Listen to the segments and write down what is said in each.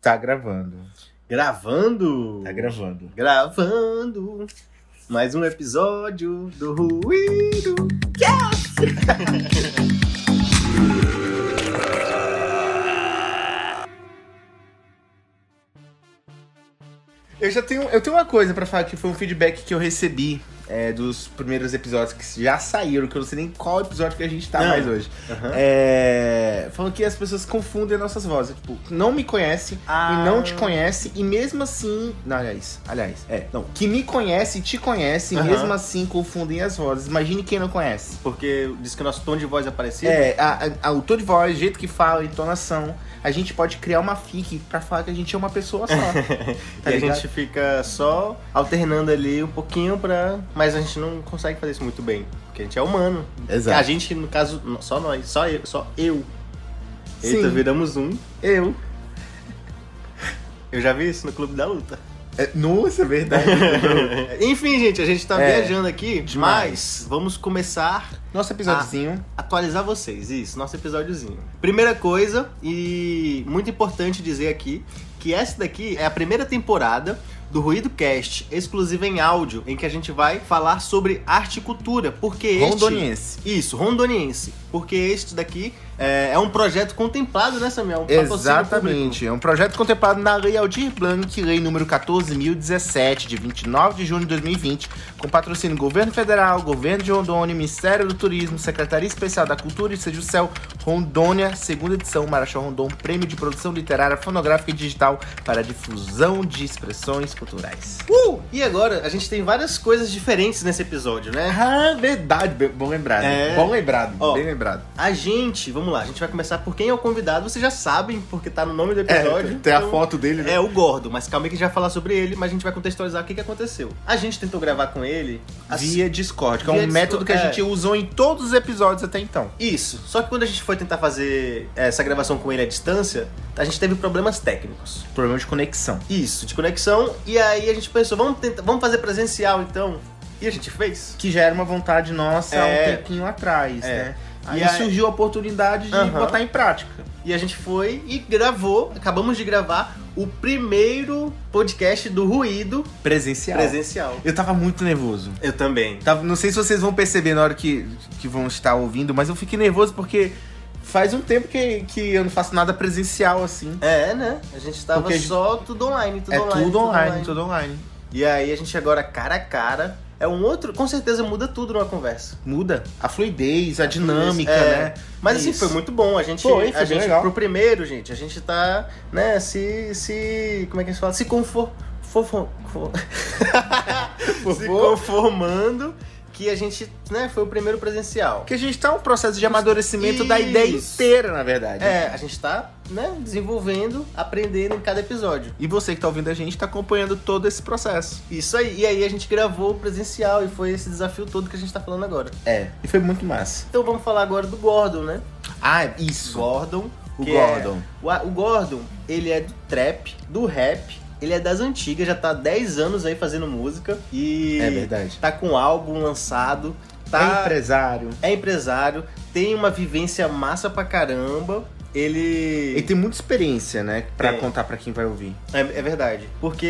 Tá gravando. Gravando? Tá gravando. Gravando. Mais um episódio do Ruído Eu já tenho, eu tenho uma coisa pra falar que foi um feedback que eu recebi é, dos primeiros episódios que já saíram, que eu não sei nem qual episódio que a gente tá Ah. mais hoje. Aham. É, falando que as pessoas confundem nossas vozes. Tipo, não me conhece Ah. e não te conhece, e mesmo assim. Não, aliás, aliás, é. Não, que me conhece e te conhece, e Aham. mesmo assim confundem as vozes. Imagine quem não conhece. Porque diz que o nosso tom de voz é parecido. É, a, a, a- o tom de voz, o jeito que fala, a entonação. A gente pode criar uma fic pra falar que a gente é uma pessoa só. tá e a ligado? gente fica só alternando ali um pouquinho pra. Mas a gente não consegue fazer isso muito bem. Porque a gente é humano. Exato. A gente, no caso, só nós, só eu, só eu. Sim. Eita, viramos um. Eu. Eu já vi isso no Clube da Luta. É, nossa, é verdade. Enfim, gente, a gente tá É, viajando aqui, demais. mas vamos começar Nosso episódiozinho. atualizar vocês, isso, nosso episódiozinho. Primeira coisa, e muito importante dizer aqui, que essa daqui é a primeira temporada do Ruído Cast, exclusiva em áudio, em que a gente vai falar sobre arte e cultura, porque este... Rondoniense. Isso, rondoniense. Porque este daqui é, é um projeto contemplado, né, Samuel? Um Exatamente. É um projeto contemplado na Lei Aldir Blanc, Lei número 14.017, de 29 de junho de 2020, com patrocínio do Governo Federal, Governo de Rondônia, Ministério do Turismo, Secretaria Especial da Cultura e Sejuscel Rondônia, segunda edição, Marechal Rondon, Prêmio de Produção Literária, Fonográfica e Digital para Difusão de Expressões Culturais. Uh! E agora, a gente tem várias coisas diferentes nesse episódio, né? Ah, verdade. Bom lembrado. É. Bom lembrado. Ó, bem lembrado. A gente, vamos lá, a gente vai começar por quem é o convidado, vocês já sabem, porque tá no nome do episódio. É, tem a então- foto dele, né? É o Gordo, mas calma aí que a gente vai falar sobre ele, mas a gente vai contextualizar o que, que aconteceu. A gente tentou gravar com ele. Via Discord, que é Via um Discord, método que a é. gente usou em todos os episódios até então. Isso. Só que quando a gente foi tentar fazer essa gravação com ele à distância, a gente teve problemas técnicos. Problema de conexão. Isso, de conexão. E aí a gente pensou, vamos tentar, vamos fazer presencial então. E a gente fez. Que já era uma vontade nossa há É. um tempinho atrás, É. né? Aí aí- surgiu a oportunidade de Aham. botar em prática. E a gente foi e gravou, acabamos de gravar o primeiro podcast do Ruído Presencial. presencial. Eu tava muito nervoso. Eu também. Tava, não sei se vocês vão perceber na hora que, que vão estar ouvindo, mas eu fiquei nervoso porque faz um tempo que, que eu não faço nada presencial assim. É, né? A gente tava Porque só tudo online, tudo é online. tudo online, tudo online. E aí a gente agora cara a cara. É um outro. Com certeza muda tudo numa conversa. Muda a fluidez, a dinâmica, É. né? Mas assim, Isso. foi muito bom. A gente. Foi, foi a gente, legal. pro primeiro, gente, a gente tá, né, se. se como é que a gente fala? Se confor. for- for- for- se conformando que a gente, né, foi o primeiro presencial. Porque a gente tá um processo de amadurecimento da ideia Isso. inteira, na verdade. É, a gente tá, né, desenvolvendo, aprendendo em cada episódio. E você que tá ouvindo a gente tá acompanhando todo esse processo. Isso aí. E aí a gente gravou presencial e foi esse desafio todo que a gente tá falando agora. É. E foi muito massa. Então vamos falar agora do Gordon, né? Ah, isso. Gordon. O que Gordon. é- o, o Gordon, ele é do trap, do rap. Ele é das antigas, já tá há 10 anos aí fazendo música. E É verdade. tá com álbum lançado. É Tá, empresário. é empresário, tem uma vivência massa pra caramba. Ele. Ele tem muita experiência, né? Pra Tem. contar pra quem vai ouvir. É, é verdade. Porque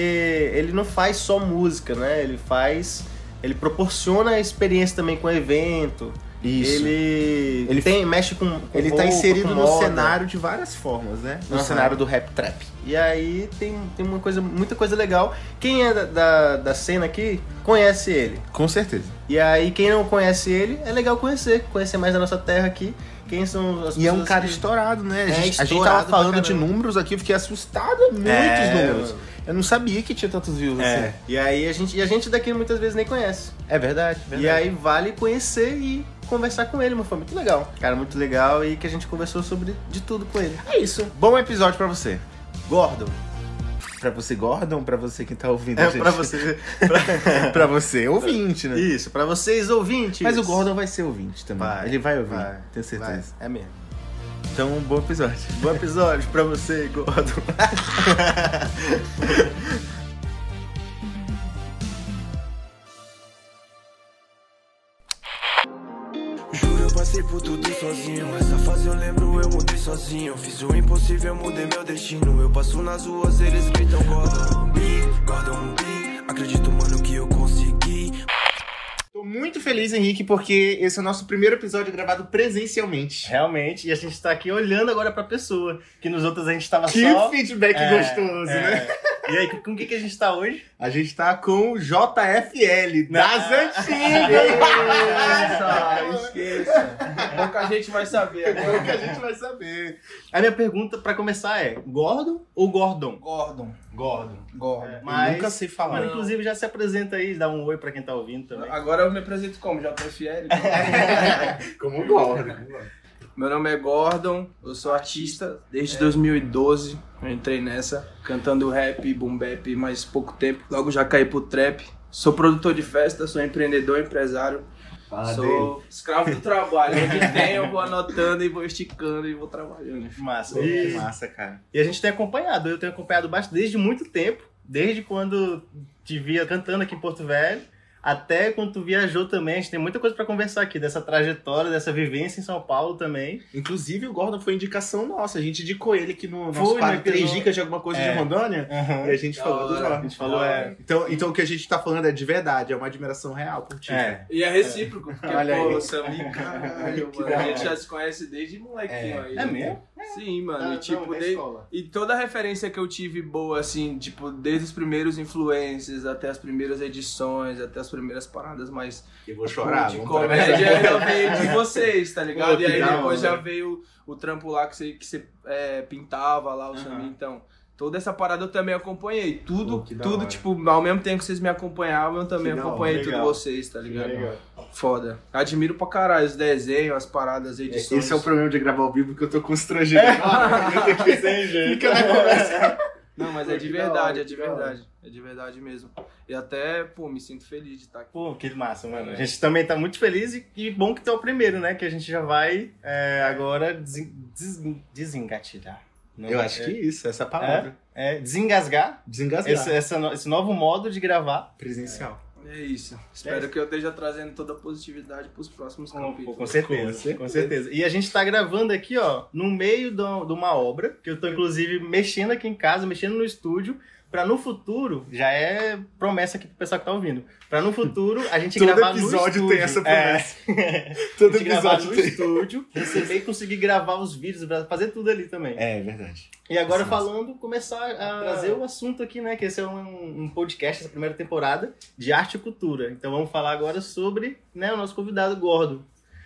ele não faz só música, né? Ele faz. Ele proporciona a experiência também com evento. Isso. Ele, Ele- tem, mexe com. com Ele tá roupa, inserido no moda. cenário de várias formas, né? No Aham. cenário do rap trap. E aí tem, tem uma coisa, muita coisa legal. Quem é da, da, da cena aqui conhece ele. Com certeza. E aí quem não conhece ele, é legal conhecer. Conhecer mais da nossa terra aqui. Quem são as E é um cara que- estourado, né? A É, gente, a gente estourado tava falando de números aqui, eu fiquei assustado. Muitos É, números. mano. Eu não sabia que tinha tantos views É. assim. E aí a gente, e a gente daqui muitas vezes nem conhece. É verdade, verdade. E aí vale conhecer e conversar com ele, mas foi muito legal. Cara, muito legal e que a gente conversou sobre de tudo com ele. É isso. Bom episódio pra você. Gordon. Pra você, Gordon, pra você que tá ouvindo É a gente. pra você. pra você, ouvinte, né? Isso, pra vocês ouvintes. Mas o Gordon vai ser ouvinte também. Vai, Ele vai ouvir, vai, tenho certeza. Vai, É mesmo. Então, um bom episódio. Bom episódio pra você, Gordon. Juro, eu passei por tudo sozinho. Essa fase eu lembro, eu mudei sozinho. sozinho. Fiz o impossível, mudei meu destino. Eu passo nas ruas, eles gritam Gordon B, Gordon B. Acredito, muito feliz, Henrique, porque esse é o nosso primeiro episódio gravado presencialmente. Realmente, e a gente tá aqui olhando agora pra pessoa. Que nos outros a gente tava Que só. feedback É, gostoso, é. né? E aí, com o que, que a gente tá hoje? A gente tá com o JFL, das antigas! Esqueça. Pouca gente vai saber É agora. a gente vai saber. A minha pergunta pra começar é: Gordon ou Gordon? Gordon. Gordon. Gordon. Mas- Eu nunca sei falar. Mano, inclusive já se apresenta aí, dá um oi pra quem tá ouvindo também. Agora eu me apresento como? JFL? Como Gordon. Meu nome é Gordon, eu sou artista desde 2012. Eu entrei nessa, cantando rap, boom bap, mais pouco tempo. Logo já caí pro trap. Sou produtor de festa, sou empreendedor, empresário. Sou escravo do trabalho. Onde tem, eu vou anotando e vou esticando e vou trabalhando. Massa. Que E, massa, cara. e a gente tem acompanhado, eu tenho acompanhado bastante desde muito tempo, desde quando te via cantando aqui em Porto Velho, até quando tu viajou também. A gente tem muita coisa pra conversar aqui, dessa trajetória, dessa vivência em São Paulo também. Inclusive, o Gordon foi indicação nossa. A gente indicou ele aqui no nosso Foi, no quadro Três. Dicas de alguma coisa É. de Rondônia. E a gente Da falou do. A gente falou, é. Então, então o que a gente tá falando é de verdade, é uma admiração real por ti. É. E é recíproco, porque, Olha pô, aí. o Samir, caralho, Que mano, a gente já se conhece desde molequinho aí. É mesmo? Sim, mano, Ah, e tipo, não, e toda a referência que eu tive boa, assim, tipo, desde os primeiros influencers até as primeiras edições, até as primeiras paradas mais Eu vou chorar. de comédia, já veio de vocês, tá ligado? Pô, e aí depois já veio o trampo lá que você, que você é, pintava lá, o Samir, então... Toda essa parada eu também acompanhei. Tudo, Pô, tudo, hora. tipo, ao mesmo tempo que vocês me acompanhavam, eu também Que da hora, acompanhei tudo legal. vocês, tá ligado? Legal. Foda. Admiro pra caralho os desenhos, as paradas, as edições. Esse é o problema de gravar ao vivo, que eu tô constrangido agora. Eu tenho que Sem jeito. Fica na conversa. Não, mas é que de da verdade, é de que verdade. É de verdade mesmo. E até, pô, me sinto feliz de estar aqui. Pô, que massa, mano. A gente também tá muito feliz e, e bom que tu é o primeiro, né? Que a gente já vai é, agora desen, des, desengatilhar. Não, Eu acho que é, isso, essa palavra. é desengasgar Desengasgar. esse, essa esse novo modo de gravar. Presencial. É isso. Espero que eu esteja trazendo toda a positividade pros próximos Com, capítulos. com certeza, Com certeza. com certeza. E a gente tá gravando aqui, ó, no meio do- de uma obra, que eu tô inclusive mexendo aqui em casa, mexendo no estúdio, pra no futuro, já é promessa aqui pro pessoal que tá ouvindo, pra no futuro a gente Todo gravar no episódio estúdio. tem essa É. promessa. Todo a gente gravar episódio no tem. estúdio, receber e conseguir gravar os vídeos, fazer tudo ali também. É, verdade. E agora Sim. falando, começar a trazer o assunto aqui, né? Que esse é um, um podcast, essa primeira temporada, de arte e cultura. Então vamos falar agora sobre né, o nosso convidado Gordo.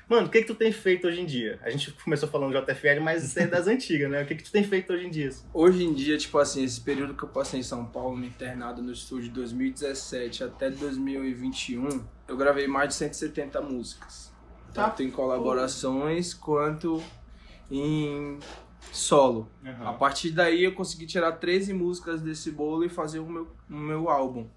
Mano, o que que tu tem feito hoje em dia? A gente começou falando de JFL, mas isso é das antigas, né? O que que tu tem feito hoje em dia? Hoje em dia, tipo assim, esse período que eu passei em São Paulo, me internado no estúdio de 2017 até 2021, eu gravei mais de 170 músicas. Tá. Tanto em colaborações quanto em solo. A partir daí eu consegui tirar 13 músicas desse bolo e fazer o meu, o meu álbum.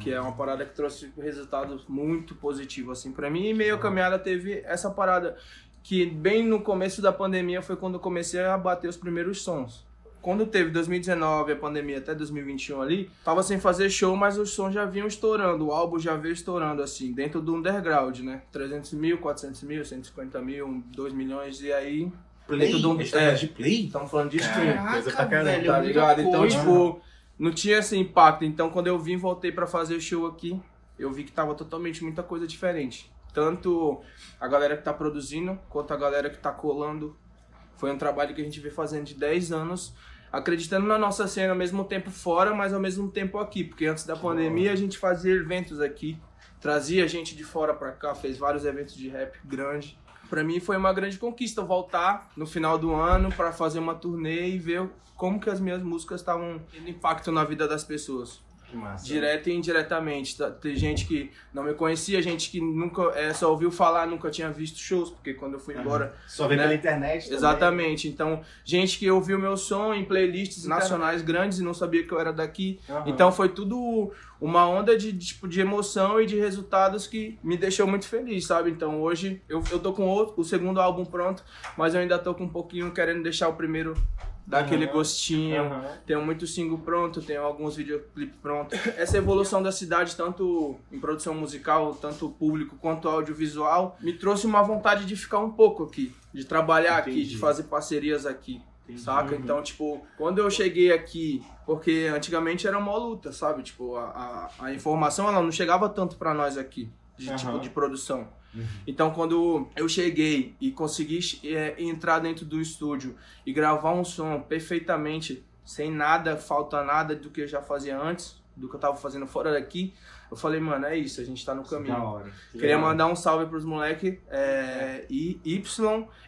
Que é uma parada que trouxe resultados muito positivos assim para mim. E meio caminhada teve essa parada que bem no começo da pandemia foi quando eu comecei a bater os primeiros sons. Quando teve 2019, a pandemia até 2021 ali, tava sem fazer show, mas os sons já vinham estourando, o álbum já veio estourando assim, dentro do underground, né? 300 mil, 400 mil, 150 mil, 2 milhões, e aí dentro do, tá é, falando de play? estamos falando de stream coisa pra caramba. velho, tá ligado? Então, coisa. tipo, não tinha esse impacto. Então, quando eu vim, voltei pra fazer show aqui, eu vi que tava totalmente muita coisa diferente. Tanto a galera que tá produzindo, quanto a galera que tá colando. Foi um trabalho que a gente vem fazendo de 10 anos, acreditando na nossa cena ao mesmo tempo fora, mas ao mesmo tempo aqui. Porque antes da pandemia a gente fazia eventos aqui, trazia gente de fora pra cá, fez vários eventos de rap grande. Pra mim foi uma grande conquista voltar no final do ano pra fazer uma turnê e ver como que as minhas músicas estavam tendo impacto na vida das pessoas. Massa. Direto e indiretamente. Tá- Tem gente que não me conhecia, gente que nunca é, só ouviu falar, nunca tinha visto shows, porque quando eu fui embora Só vê né? pela internet. também. Exatamente. Então, gente que ouviu meu som em playlists nacionais grandes e não sabia que eu era daqui. Aham. Então foi tudo uma onda de, de, tipo, de emoção e de resultados que me deixou muito feliz, sabe? Então hoje eu, eu tô com outro, o segundo álbum pronto, mas eu ainda tô com um pouquinho querendo deixar o primeiro dá aquele Aham. gostinho. Aham. Tenho muito single pronto, tenho alguns videoclipes prontos. Essa evolução da cidade, tanto em produção musical, tanto público quanto audiovisual, me trouxe uma vontade de ficar um pouco aqui, de trabalhar aqui, Entendi. de fazer parcerias aqui. Saca? Então, tipo, quando eu cheguei aqui, porque antigamente era uma luta, sabe? Tipo, a, a, a informação ela não chegava tanto pra nós aqui, de Aham. tipo de produção. Então, quando eu cheguei e consegui é, entrar dentro do estúdio e gravar um som perfeitamente, sem nada, falta nada do que eu já fazia antes, do que eu tava fazendo fora daqui, eu falei, mano, é isso, a gente tá no caminho. Da hora. Queria mandar um salve pros moleques, é,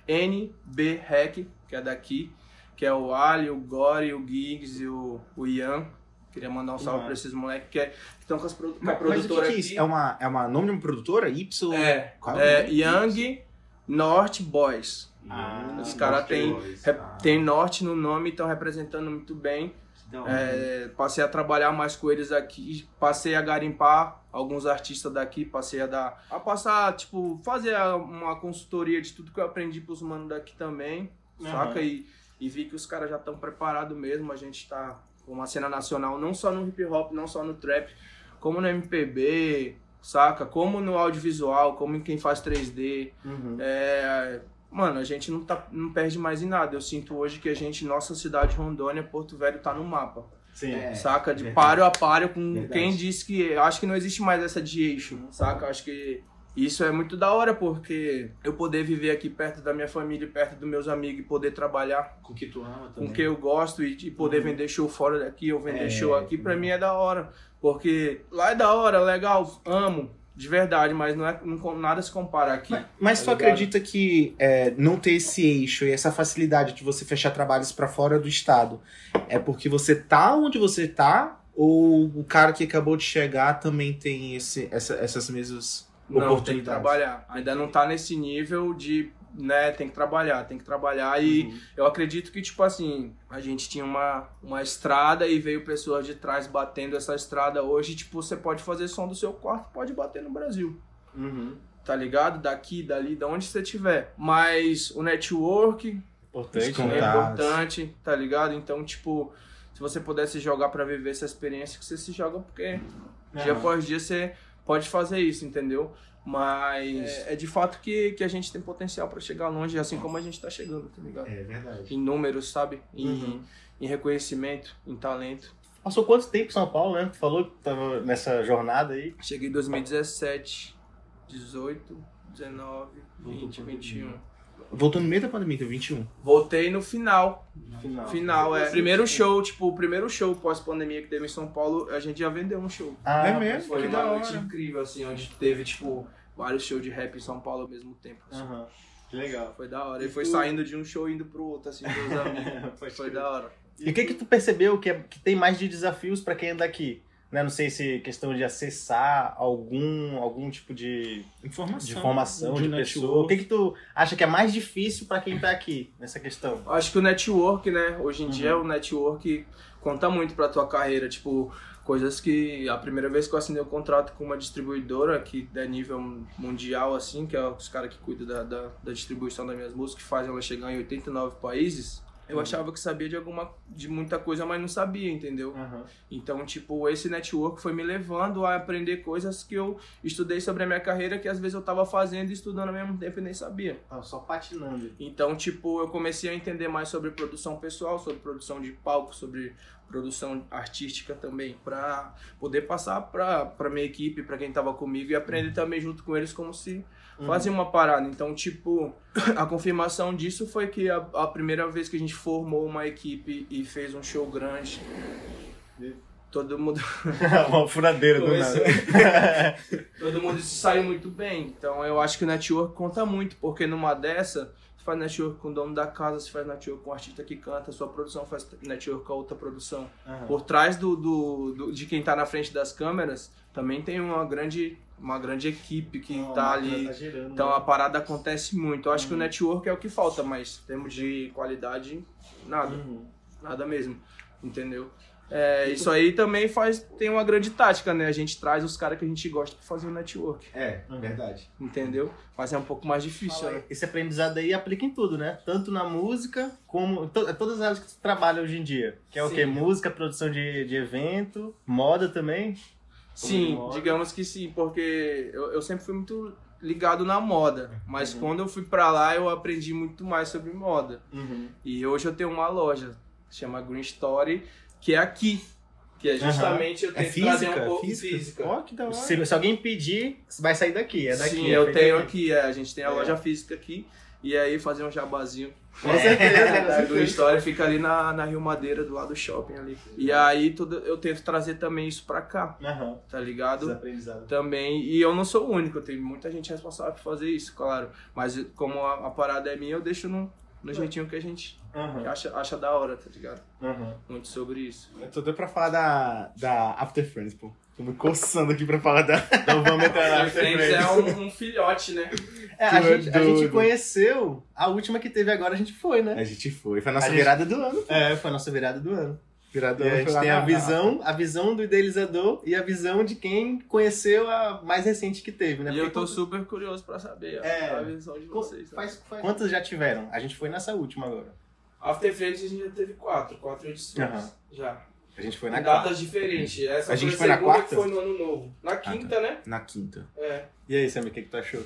YNB Hack, que é daqui, que é o Ali, o Gore, o Giggs e o, o Ian. Queria mandar um salve pra esses moleques que é- estão com, as produ- com a Mas, mas o que, produtora que é. É uma, é uma nome de uma produtora? Y? É, Qual é nome? Young North Boys. Ah, Os caras têm Ah. tem Norte no nome estão representando muito bem. É, passei a trabalhar mais com eles aqui, passei a garimpar alguns artistas daqui, passei a dar. a passar, tipo, fazer uma consultoria de tudo que eu aprendi pros manos daqui também, Aham. saca? E, e vi que os caras já estão preparados mesmo, a gente tá com uma cena nacional, não só no hip hop, não só no trap, como no MPB, saca? Como no audiovisual, como em quem faz 3D. Uhum. É, mano, a gente não, tá, não perde mais em nada. Eu sinto hoje que a gente, nossa cidade, Rondônia, Porto Velho, tá no mapa. Sim. É. saca? De verdade. páreo a páreo com Verdade. quem disse que. Eu acho que não existe mais essa de eixo, saca? Eu acho que isso é muito da hora, porque eu poder viver aqui perto da minha família, perto dos meus amigos e poder trabalhar Com que tu ama com também. quem eu gosto e, e poder vender show fora daqui ou vender É, show aqui, pra mim é da hora. Porque lá é da hora, legal, amo, de verdade, mas não é, não, nada se compara aqui. Mas tu Tá ligado? acredita que é, não ter esse eixo e essa facilidade de você fechar trabalhos pra fora do estado é porque você tá onde você tá? Ou o cara que acabou de chegar também tem esse, essa- essas mesmas Não, tem que trabalhar. Ainda não tá nesse nível de, né, tem que trabalhar, tem que trabalhar. E Uhum. eu acredito que, tipo assim, a gente tinha uma, uma estrada e veio pessoas de trás batendo essa estrada. Hoje, tipo, você pode fazer som do seu quarto, pode bater no Brasil. Uhum. Tá ligado? Daqui, dali, de onde você tiver. Mas o network Importante, Os né? é importante, tá ligado? Então, tipo, se você pudesse jogar pra viver essa experiência, que você se joga, porque dia após dia você pode fazer isso, entendeu? Mas é, é de fato que, que a gente tem potencial pra chegar longe, assim como a gente tá chegando, tá ligado? É verdade. Em números, sabe? Em, Uhum. em reconhecimento, em talento. Passou quanto tempo em São Paulo, né? Tu falou que tava nessa jornada aí. Cheguei em 2017, 18, 19, 20, 21. Voltou no meio da pandemia, então 21. Voltei no final. Final. Final, é. Primeiro show, tipo, o primeiro show pós-pandemia que teve em São Paulo, a gente já vendeu um show. Ah, É mesmo? Foi que uma da noite hora. incrível, assim, onde teve, tipo, vários shows de rap em São Paulo ao mesmo tempo. assim. Aham. Que legal. Foi da hora. E E foi tu- saindo de um show indo pro outro, assim, dos amigos. Foi da hora. E o que que tu percebeu que, é- que tem mais de desafios pra quem anda aqui? Né? Não sei se questão de acessar algum, algum tipo de, Informação. de informação de, network. pessoa. O que que tu acha que é mais difícil pra quem tá aqui nessa questão? Acho que o network, né? Hoje em Uhum. dia o network conta muito pra tua carreira. Tipo, coisas que a primeira vez que eu assinei o contrato com uma distribuidora que é nível mundial, assim, que é os caras que cuidam da, da, da distribuição das minhas músicas, que fazem ela chegar em 89 países. Eu Uhum. achava que sabia de alguma de muita coisa, mas não sabia, entendeu? Então, tipo, esse network foi me levando a aprender coisas que eu estudei sobre a minha carreira que às vezes eu tava fazendo e estudando ao mesmo tempo e nem sabia. Tava só patinando. Então, tipo, eu comecei a entender mais sobre produção pessoal, sobre produção de palco, sobre produção artística também, pra poder passar pra, pra minha equipe, pra quem tava comigo e aprender também junto com eles como se fazia uma parada. Então, tipo, a confirmação disso foi que a, a primeira vez que a gente formou uma equipe e fez um show grande, todo mundo uma furadeira do nada. todo mundo saiu muito bem. Então eu acho que o network conta muito, porque numa dessa, você faz network com o dono da casa, você faz network com o artista que canta, sua produção faz network com a outra produção. Aham. Por trás do, do, do- de quem tá na frente das câmeras, também tem uma grande, uma grande equipe que Uma tá ali. tá girando, Então né? a parada acontece muito. Eu acho que o Uhum. network é o que falta, mas em termos de qualidade, nada. Uhum. Nada mesmo. Entendeu? É, isso aí também faz tem uma grande tática, né? A gente traz os caras que a gente gosta pra fazer o network, É, verdade. entendeu? Mas é um pouco mais difícil, né? Esse aprendizado aí aplica em tudo, né? Tanto na música, como to- todas as áreas que tu trabalha hoje em dia. Que é o Sim. quê? Música, produção de, de evento, moda também. Sim, moda. digamos que sim, porque eu, eu sempre fui muito ligado na moda, mas Uhum. quando eu fui pra lá eu aprendi muito mais sobre moda. E hoje eu tenho uma loja, chama Green Story, que é aqui. Que é justamente eu É tenho que trazer física? um pouco Física? física. Ó, que da hora. Se, se alguém pedir, vai sair daqui. É daqui. Sim, é eu tenho aqui. aqui, é, a gente tem a É. loja física aqui. E aí fazer um jabazinho. Com certeza, com A Green certeza. Story fica ali na, na Rio Madeira, do lado do shopping ali. E aí tudo, eu tento trazer também isso pra cá, Aham. tá ligado? Também, e eu não sou o único, tem muita gente responsável por fazer isso, claro. Mas como a, a parada é minha, eu deixo no, no jeitinho que a gente Aham. acha, acha da hora, tá ligado? Aham. Muito sobre isso. Eu tô doido pra falar da, da After Friends, pô. Tô me coçando aqui pra falar da. Então vamos entrar na A Friends é um, um filhote, né? É, a, gente, a gente conheceu, a última que teve agora a gente foi, né? A gente foi. Foi a nossa A gente- virada do ano. É, foi a nossa virada do ano. Virada do E a ano gente tem a visão, a visão do idealizador e a visão de quem conheceu a mais recente que teve, né? E eu Porque tô quantas- super curioso pra saber a- É. a visão de vocês. tá? Faz- Quantas já tiveram? A gente foi nessa última agora. After Friends a gente já teve quatro, quatro edições. Aham. Já. A gente foi Em na datas diferentes. Essa A gente foi na segunda quarta? que foi no ano novo. Na quinta, né? Na quinta. É. E aí, Sammy, o que, que tu achou?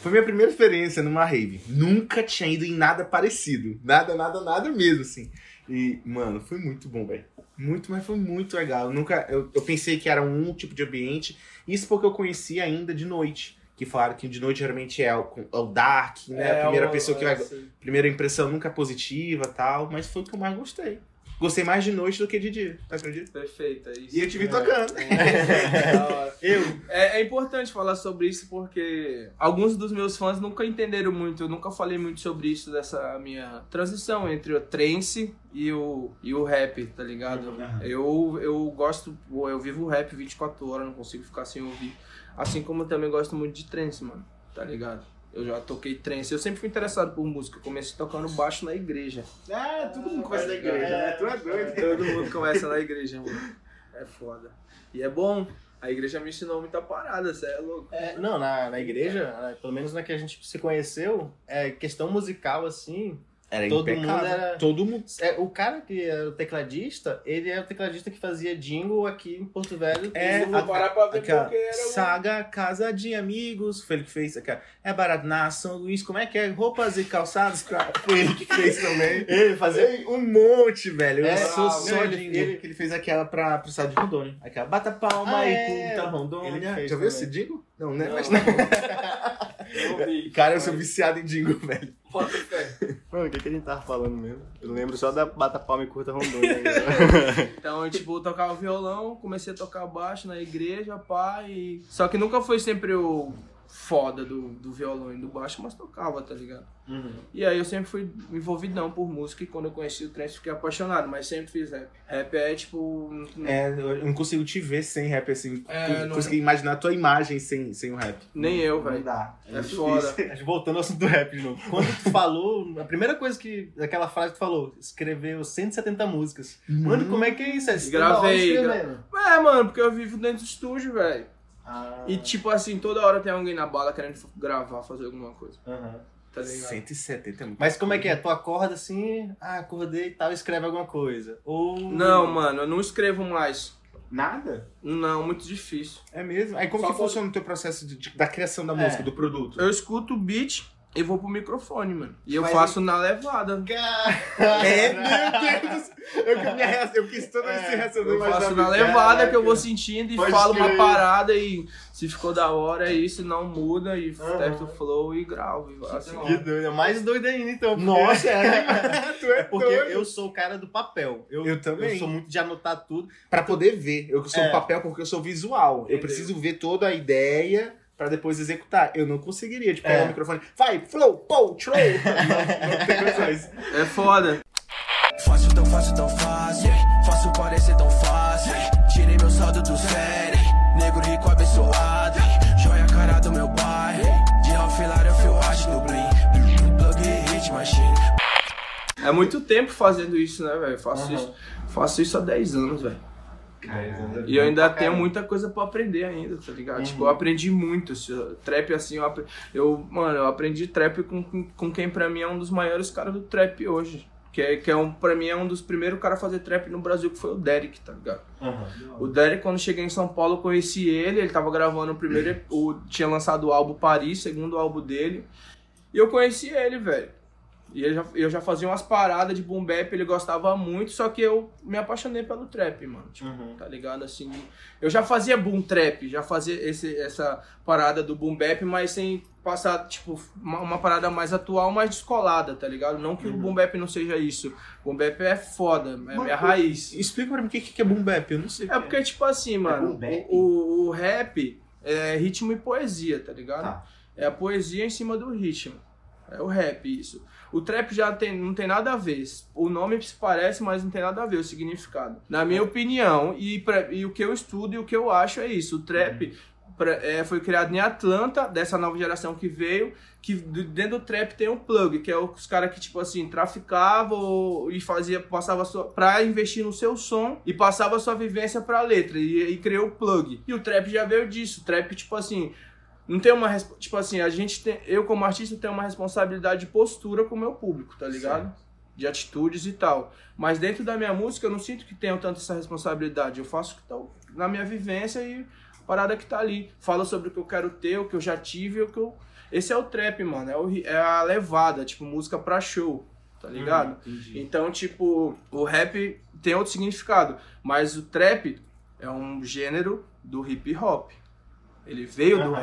Foi minha primeira experiência numa rave. Nunca tinha ido em nada parecido. Nada, nada, nada mesmo, assim. E, mano, foi muito bom, velho. Muito, mas foi muito legal. Eu nunca. Eu, eu pensei que era um tipo de ambiente. Isso porque eu conhecia ainda de noite. Que falaram que de noite geralmente é o, é o dark, né? a primeira o- pessoa que é, vai. sim. Primeira impressão nunca positiva tal. Mas foi o que eu mais gostei. Gostei mais de noite do que de dia. Tá acredita? Perfeito, é isso. E eu te vi tocando. É, hora. Eu? É, é importante falar sobre isso porque alguns dos meus fãs nunca entenderam muito, eu nunca falei muito sobre isso, dessa minha transição entre o trance e o, e o rap, tá ligado? Eu, eu gosto, eu vivo o rap 24 horas, não consigo ficar sem ouvir. Assim como eu também gosto muito de trance, mano, tá ligado? Eu já toquei trance, eu sempre fui interessado por música, eu comecei tocando baixo na igreja. É, todo mundo começa da igreja, né? Tu é doido. Todo mundo começa na igreja, mano. É foda. E é bom. A igreja me ensinou muita parada, cê é louco. É, não, na, na igreja, pelo menos na que a gente se conheceu, é questão musical, assim. Era Todo impecável. mundo era- Todo mundo. É, o cara que era o tecladista, ele é o tecladista que fazia jingle aqui em Porto Velho. É, eu a- parar pra ver Aquela porque era um- saga Casa de Amigos, foi ele que fez aquela. É barato na São Luís, como é que é? Roupas e calçados, foi ele que fez também. Ele fazia. Ei, um monte, velho. Eu É, sou ah, só ele- ele que ele fez aquela pra, pro estado de Rondônia. Aquela bata palma Ah, e é. curta Rondônia. Ele que fez Já viu esse jingle? Não, né? Não. Mas tá bom. Eu. Cara, eu sou viciado em jingle, velho. Bota fé. Mano, o que, que a gente tava falando mesmo? Eu lembro só da Bata Palma e Curta Rondônia. Então, eu, tipo, tocava violão, comecei a tocar baixo na igreja, pá, e... Só que nunca foi sempre o foda do, do violão e do baixo, mas tocava, tá ligado? Uhum. E aí eu sempre fui envolvidão por música e quando eu conheci o trance fiquei apaixonado, mas sempre fiz rap. Rap é, tipo... É, eu não consigo te ver sem rap, assim. É, não não- consigo imaginar a tua imagem sem, sem o rap. Nem eu, Não velho. dá. É foda. Mas Voltando ao assunto do rap de novo. Quando tu falou, a primeira coisa que. Aquela frase que tu falou, escreveu 170 músicas. Mano, como é que é isso? É Gravei, escrevendo. É, mano, porque eu vivo dentro do estúdio, velho. Ah. E tipo assim, toda hora tem alguém na bala querendo gravar, fazer alguma coisa, Aham. tá ligado? 170 é muito. Mas como é que é? Tu acorda assim, ah, acordei e tal, escreve alguma coisa. Ou. Não, mano, eu não escrevo mais. Nada? Não, muito difícil. É mesmo? Aí como Só que funciona o teu processo de- de- da criação da É. música, do produto? Eu escuto o beat e vou pro microfone, mano. E eu Mas faço na levada. É, meu Deus. Eu, minha reação, eu quis toda essa reação do Eu faço na levada Caraca. que eu vou sentindo e Pode falo uma parada e se ficou da hora é isso, não muda e testa o flow e gravo. e Assim, Que doido. É mais doido ainda, então. porque- Nossa, é, tu é Porque doido. eu sou o cara do papel. Eu, Eu também. Eu sou muito de anotar tudo. Pra poder ver. Eu sou É. um papel porque eu sou visual. Eu Entendeu. preciso ver toda a ideia pra depois executar. Eu não conseguiria, tipo, pegar É. o microfone. Vai, flow, pou, troll. não, não tem condições. É foda. Fácil, tão fácil, tão fácil. Faço parecer tão fácil. Tirei meu saldo do série. Negro rico abençoado. Joia cara do meu bairro. De alfilar eu fio hash no bling. Plug hit machine. É muito tempo fazendo isso, né, velho? Faço, isso, faço isso há 10 anos, velho. E eu ainda tenho muita coisa pra aprender ainda, tá ligado? Tipo, eu aprendi muito. se- Trap, assim, eu, apre- eu mano, eu aprendi trap com, com, com quem pra mim é um dos maiores caras do trap hoje. Que, é, que é um, pra mim é um dos primeiros caras a fazer trap no Brasil, que foi o Derek, tá ligado? O Derek, quando cheguei em São Paulo, eu conheci ele, ele tava gravando o primeiro, o, tinha lançado o álbum Paris, segundo álbum dele. E eu conheci ele, velho. E eu já, eu já fazia umas paradas de boom bap, ele gostava muito, só que eu me apaixonei pelo trap, mano. Tipo, tá ligado? Assim, eu já fazia boom trap, já fazia esse, essa parada do boom bap, mas sem passar, tipo, uma, uma parada mais atual, mais descolada, tá ligado? Não que o boom bap não seja isso. Boom bap é foda, é minha raiz. Explica pra mim o que que é boom bap, eu não sei. É que porque, tipo assim, mano, boom bap? o, o, o rap é ritmo e poesia, tá ligado? Tá. É a poesia em cima do ritmo. É o rap, isso. O trap já tem, não tem nada a ver. O nome se parece, mas não tem nada a ver o significado. Na minha opinião, e, pra- e o que eu estudo e o que eu acho é isso. O trap pra- é, foi criado em Atlanta, dessa nova geração que veio, que dentro do trap tem um plug, que é os caras que, tipo assim, traficavam e fazia, passava sua, pra investir no seu som e passava sua vivência pra letra e, e criou o plug. E o trap já veio disso. O trap, tipo assim, não tem uma. Tipo assim, a gente tem. Eu, como artista, tenho uma responsabilidade de postura com o meu público, tá ligado? De atitudes e tal. Mas dentro da minha música, eu não sinto que tenho tanto essa responsabilidade. Eu faço o que tá na minha vivência e a parada que tá ali. Falo sobre o que eu quero ter, o que eu já tive, o que eu. Esse é o trap, mano. É, o é a levada, tipo, música pra show, tá ligado? Então, tipo, o rap tem outro significado. Mas o trap é um gênero do hip hop. Ele veio do Aham.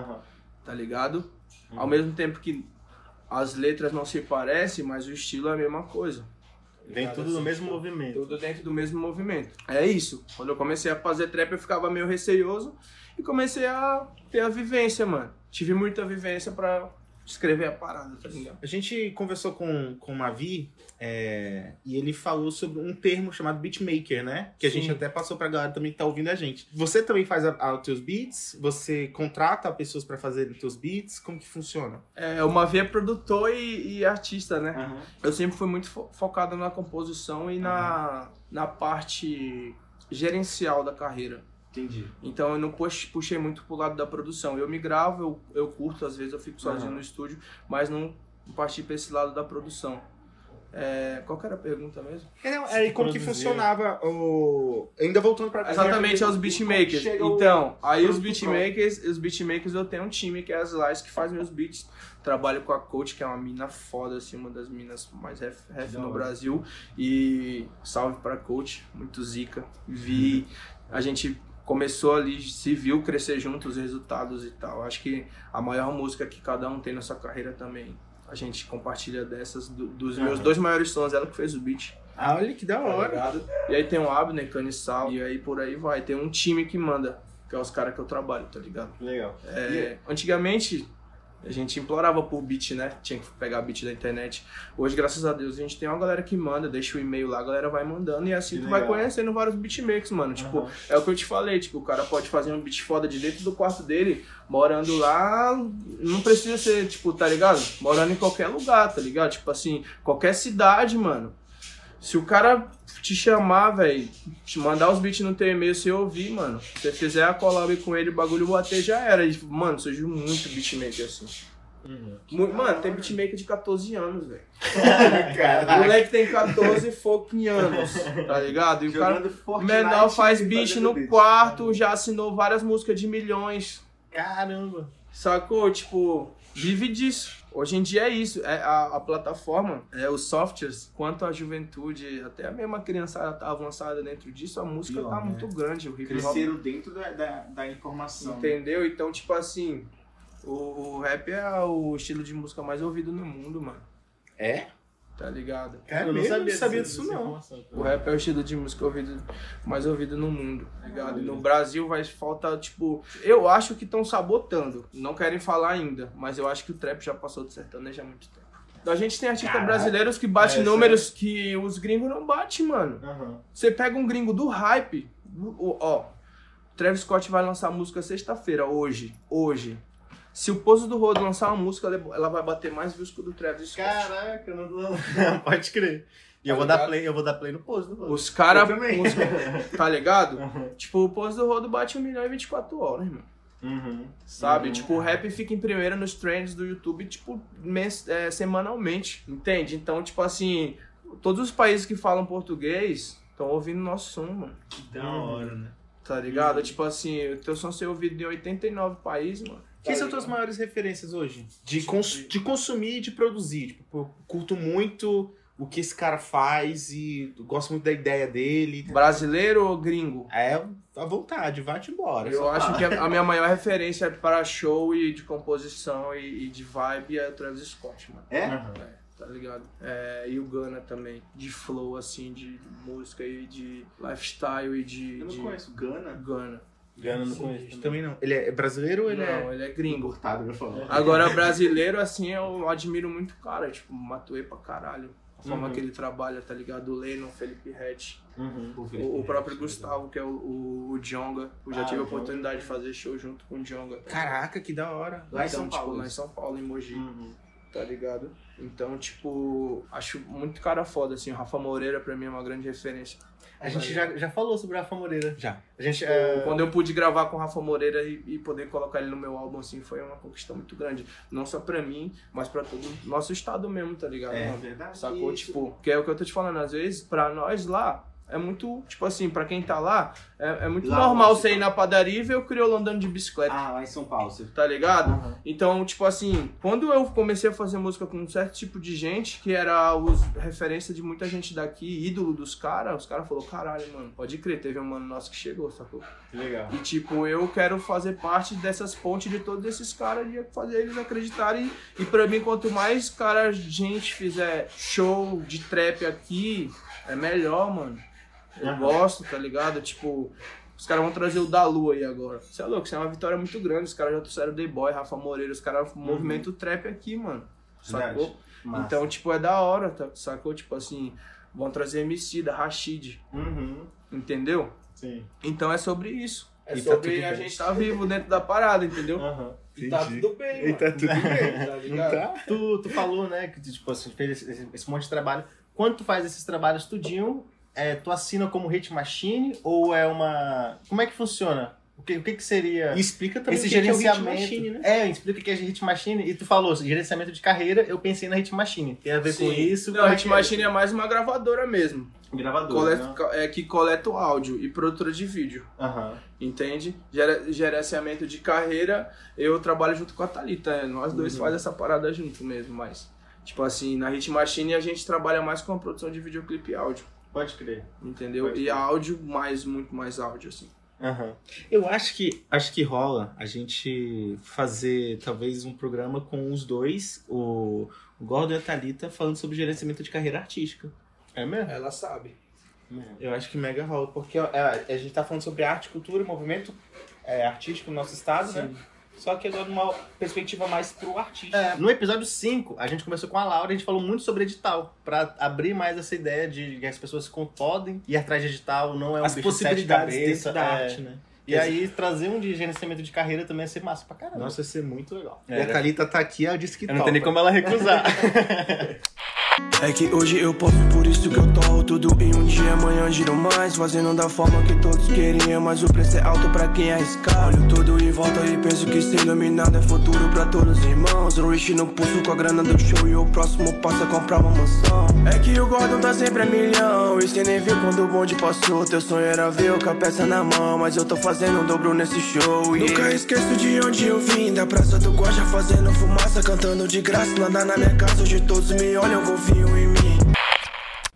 Rap tá ligado? Ao mesmo tempo que as letras não se parecem, mas o estilo é a mesma coisa. Vem tudo no mesmo movimento. Tudo dentro do mesmo movimento. É isso. Quando eu comecei a fazer trap, eu ficava meio receioso e comecei a ter a vivência, mano. Tive muita vivência pra escrever a parada, tá ligado? A gente conversou com, com o Mavi é, e ele falou sobre um termo chamado beatmaker, né? Que a Sim. gente até passou pra galera também que tá ouvindo a gente. Você também faz os teus beats? Você contrata pessoas pra fazerem os teus beats? Como que funciona? É, o Mavi é produtor e, e artista, né? Eu sempre fui muito fo- focado na composição e na, na parte gerencial da carreira. Entendi. Então eu não pux- puxei muito pro lado da produção. Eu me gravo, eu, eu curto, às vezes eu fico sozinho Aham. no estúdio, mas não parti pra esse lado da produção. É, qual que era a pergunta mesmo? É, não, é, e como que Produzir. funcionava o. Ainda voltando pra. Exatamente, aos beatmakers. Chega o- Então, aí os beatmakers, os beatmakers eu tenho um time que é as Lies que faz meus beats. Trabalho com a Coach, que é uma mina foda, assim, uma das minas mais ref, ref no. Brasil. E salve pra Coach, muito zica. Vi, a gente começou ali, se viu crescer junto os resultados e tal. Acho que a maior música que cada um tem na sua carreira também. A gente compartilha dessas, do- dos meus Aham. dois maiores sons, ela que fez o beat. Ah, olha que da Tá hora. ligado? E aí tem o Abner, Canissal, e aí por aí vai. Tem um time que manda, que é os caras que eu trabalho, tá ligado? Legal. É, antigamente, a gente implorava por beat, né? Tinha que pegar beat da internet. Hoje, graças a Deus, a gente tem uma galera que manda, deixa o e-mail lá, a galera vai mandando, e assim Que tu vai legal. conhecendo vários beatmakers, mano. Tipo, Aham. é o que eu te falei, tipo, o cara pode fazer um beat foda de dentro do quarto dele, morando lá, não precisa ser, tipo, tá ligado? Morando em qualquer lugar, tá ligado? Tipo assim, qualquer cidade, mano. Se o cara te chamar, velho, te mandar os beats no teu e-mail, você ouvir, mano. Se você fizer a collab com ele, o bagulho bater já era. E, mano, surgiu muito beatmaker assim. Mu- Mano, tem beatmaker de 14 anos, velho. O moleque tem 14 fucking anos, tá ligado? E o cara, Jogando o Fortnite menor faz beat no beat. quarto, já assinou várias músicas de milhões. Caramba. Sacou? Tipo, vive disso. Hoje em dia é isso. É a, a plataforma, é, os softwares, quanto a juventude, até a mesma criançada tá avançada dentro disso, a música Pior, tá né? muito grande. O hip hop Cresceram dentro da, da, da informação. Entendeu? Então, tipo assim, o, o rap é o estilo de música mais ouvido no mundo, mano. É? Tá ligado? Cara, Eu não sabia, sabia disso, não. informação. O rap é o estilo de música ouvido, mais ouvido no mundo, tá ligado? E no Brasil vai faltar, tipo. Eu acho que estão sabotando. Não querem falar ainda, mas eu acho que o trap já passou do sertanejo há muito tempo. A gente tem artistas Caraca. brasileiros que batem É, números que os gringos não batem, mano. Aham. Você pega um gringo do hype, o- ó, Travis Scott vai lançar música sexta-feira, hoje, hoje. Se o Pouso do Rodo lançar uma música, ela- ela vai bater mais views que o do Travis Scott. Caraca, eu não, não pode crer. E eu Tá vou dar ligado? play, eu vou dar play no pose do Rodo. Os caras, Eu também. tá ligado? Tipo, o Pouso do Rodo bate 1 milhão e 24 horas, irmão. Uhum. Sabe? Uhum. Tipo, o rap fica em primeira nos trends do YouTube, tipo, mens- é, semanalmente. Entende? Então, tipo assim, todos os países que falam português estão ouvindo nosso som, mano. Que da hora, né? Tá ligado? Tipo assim, o teu som ser ouvido em 89 países, mano. Quem Tá são tuas ligado? maiores referências hoje? De, cons- de consumir e de produzir. Tipo, eu curto muito o que esse cara faz e gosto muito da ideia dele. Brasileiro ou gringo? É à vontade, vai-te embora. Eu acho fala. que a a minha maior referência para show e de composição e, e de vibe é o Travis Scott, mano. É? Aham. Tá ligado? É, e o Gunna também, de flow, assim, de música e de lifestyle e de. Eu não de conheço Gana. Gunna. Gana não conheço. Também não. Ele é brasileiro ou ele é. Não, ele é gringo. Cortado, eu falo. Agora, brasileiro, assim, eu admiro muito o cara. Tipo, Matuê pra caralho. A forma Uhum. que ele trabalha, tá ligado? O Lennon, Felipe Hatch. Uhum. O, o próprio Gustavo, que é o, o, o Djonga. Eu já Ah, tive a o Djonga. oportunidade de fazer show junto com o Djonga. Caraca, que da hora. Lá em então, São tipo, Paulo. lá em São Paulo, em Mogi, Uhum. tá ligado? Então, tipo, acho muito cara foda, assim. O Rafa Moreira, pra mim, é uma grande referência. A gente já, já falou sobre o Rafa Moreira. Já. A gente. É, Quando eu pude gravar com o Rafa Moreira e, e poder colocar ele no meu álbum, assim, foi uma conquista muito grande. Não só pra mim, mas pra todo o nosso estado mesmo, tá ligado? É, mano? verdade. Sacou? Isso. Tipo, que é o que eu tô te falando, às vezes, pra nós lá, é muito, tipo assim, pra quem tá lá, é, é muito Lá, normal você ir na padaria e ver o crioulo andando de bicicleta, Ah, lá em São Paulo. Você... tá ligado? Uhum. Então, tipo assim, quando eu comecei a fazer música com um certo tipo de gente, que era os referência de muita gente daqui, ídolo dos caras, os caras falaram, caralho, mano, pode crer, teve um mano nosso que chegou, sacou? Que legal. E tipo, eu quero fazer parte dessas pontes de todos esses caras e fazer eles acreditarem. E pra mim, quanto mais cara, gente fizer show de trap aqui, é melhor, mano. Eu gosto, tá ligado? Tipo, os caras vão trazer o da Lua aí agora. Você é louco, isso é uma vitória muito grande. Os caras já trouxeram o The Boy, Rafa Moreira, os caras movimentam o trap aqui, mano. Sacou? Verdade. Massa. Então, tipo, é da hora, tá? sacou? Tipo assim, vão trazer MC da Rashid, Uhum. entendeu? Sim. Então é sobre isso. É E tá sobre tudo a bem. gente tá vivo dentro da parada, entendeu? Aham. E tá tudo bem, E mano. tá tudo bem. Tá ligado? tá? Tu, tu falou, né, que tipo, assim, fez esse, esse- esse monte de trabalho. Quando tu faz esses trabalhos tudinho, é, tu assina como Hit Machine ou é uma... Como é que funciona? O que, o que que seria E explica também esse o que que é o Hit gerenciamento? Machine, né? É, explica o que é Hit Machine. E tu falou, gerenciamento de carreira, eu pensei na Hit Machine. Tem a ver com Sim. isso? Não, a é Hit que Machine é mais uma gravadora mesmo. Gravador, Coleta, né? é, que coleta o áudio e produtora de vídeo. Aham. Entende? Gera- Gerenciamento de carreira, eu trabalho junto com a Thalita. né? Nós dois Uhum. fazemos essa parada junto mesmo, mas. Tipo assim, na Hit Machine a gente trabalha mais com a produção de videoclipe e áudio. Pode crer. Entendeu? Pode E crer. áudio, mais, muito mais áudio, assim. Aham. Eu acho que acho que rola a gente fazer talvez um programa com os dois, o, o Gordon e a Thalita, falando sobre gerenciamento de carreira artística. É mesmo? Ela sabe. Eu acho que mega rola, porque é, a gente tá falando sobre arte, cultura e movimento é, artístico no nosso estado, né? Só que agora numa perspectiva mais pro artista. É, no episódio 5, a gente começou com a Laura e a gente falou muito sobre edital. Pra abrir mais essa ideia de que as pessoas podem ir atrás de edital, não é um As bicho de sete possibilidades cabeças, dentro da é. arte, né? E aí, trazer um de gerenciamento de carreira também ia ser massa pra caramba. Nossa, ia ser muito legal. É, e a né? Thalita tá aqui, ela disse que eu não tenho nem como ela recusar. É que hoje eu posso, por isso que eu torro tudo em um dia. Amanhã giro mais, fazendo da forma que todos queriam. Mas o preço é alto pra quem arriscar. Olho tudo em volta e penso que ser iluminado é futuro pra todos os irmãos. O Rich no pulso com a grana do show e o próximo passo é comprar uma mansão. É que o Gordon tá sempre a milhão. E cê nem viu quando o bonde passou. Teu sonho era ver com a peça na mão. Mas eu tô fazendo um dobro nesse show. yeah. Nunca esqueço de onde eu vim. Da Praça do Guaja fazendo fumaça, cantando de graça. Nada na minha casa, hoje todos me olham, golfinho em mim.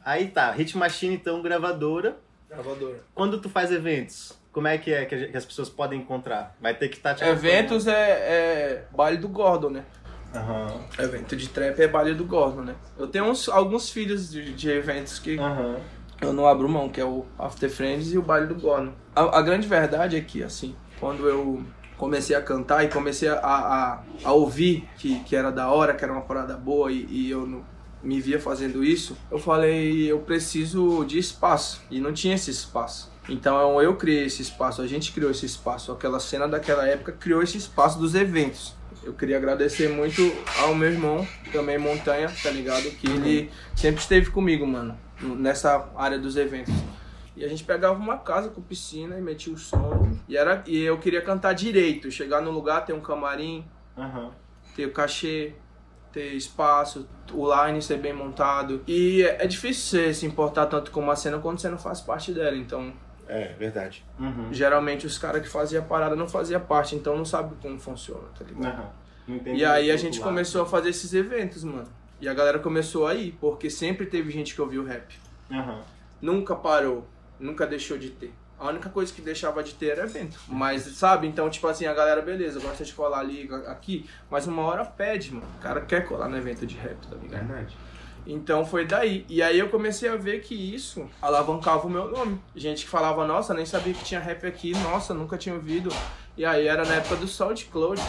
aí tá, Hit Machine, então, gravadora. Gravadora. Quando tu faz eventos, como é que é que, as pessoas podem encontrar? Vai ter que estar te Eventos é, é baile do Gordon, né? Aham. Evento de trap é baile do Gordon, né? Eu tenho uns, alguns filhos de, de eventos que Aham. eu não abro mão, que é o After Friends e o baile do Gordon. A, a grande verdade é que, assim, quando eu comecei a cantar e comecei a, a, a ouvir que, que era da hora, que era uma parada boa e, e eu não me via fazendo isso, eu falei, eu preciso de espaço. E não tinha esse espaço. Então eu criei esse espaço, a gente criou esse espaço, aquela cena daquela época criou esse espaço dos eventos. Eu queria agradecer muito ao meu irmão, também Montanha, tá ligado? Que ele sempre esteve comigo, mano, nessa área dos eventos. E a gente pegava uma casa com piscina e metia o som. E, era, e eu queria cantar direito, chegar no lugar, ter um camarim, Aham. ter o cachê, ter espaço, o line ser bem montado. E é é difícil você se importar tanto com uma cena quando você não faz parte dela. Então, É, verdade. Uhum. geralmente os caras que faziam a parada não faziam parte, então não sabe como funciona, tá ligado? Entendi E aí a gente lado. começou a fazer esses eventos, mano. E a galera começou a ir, porque sempre teve gente que ouviu rap. Aham. Nunca parou, nunca deixou de ter. A única coisa que deixava de ter era evento. Mas, sabe? Então, tipo assim, a galera, beleza, gosta de colar ali, aqui, mas uma hora pede, mano. O cara quer colar no evento de rap, tá ligado? Verdade. Então foi daí. E aí eu comecei a ver que isso alavancava o meu nome. Gente que falava, nossa, nem sabia que tinha rap aqui, nossa, nunca tinha ouvido. E aí era na época do SoundCloud.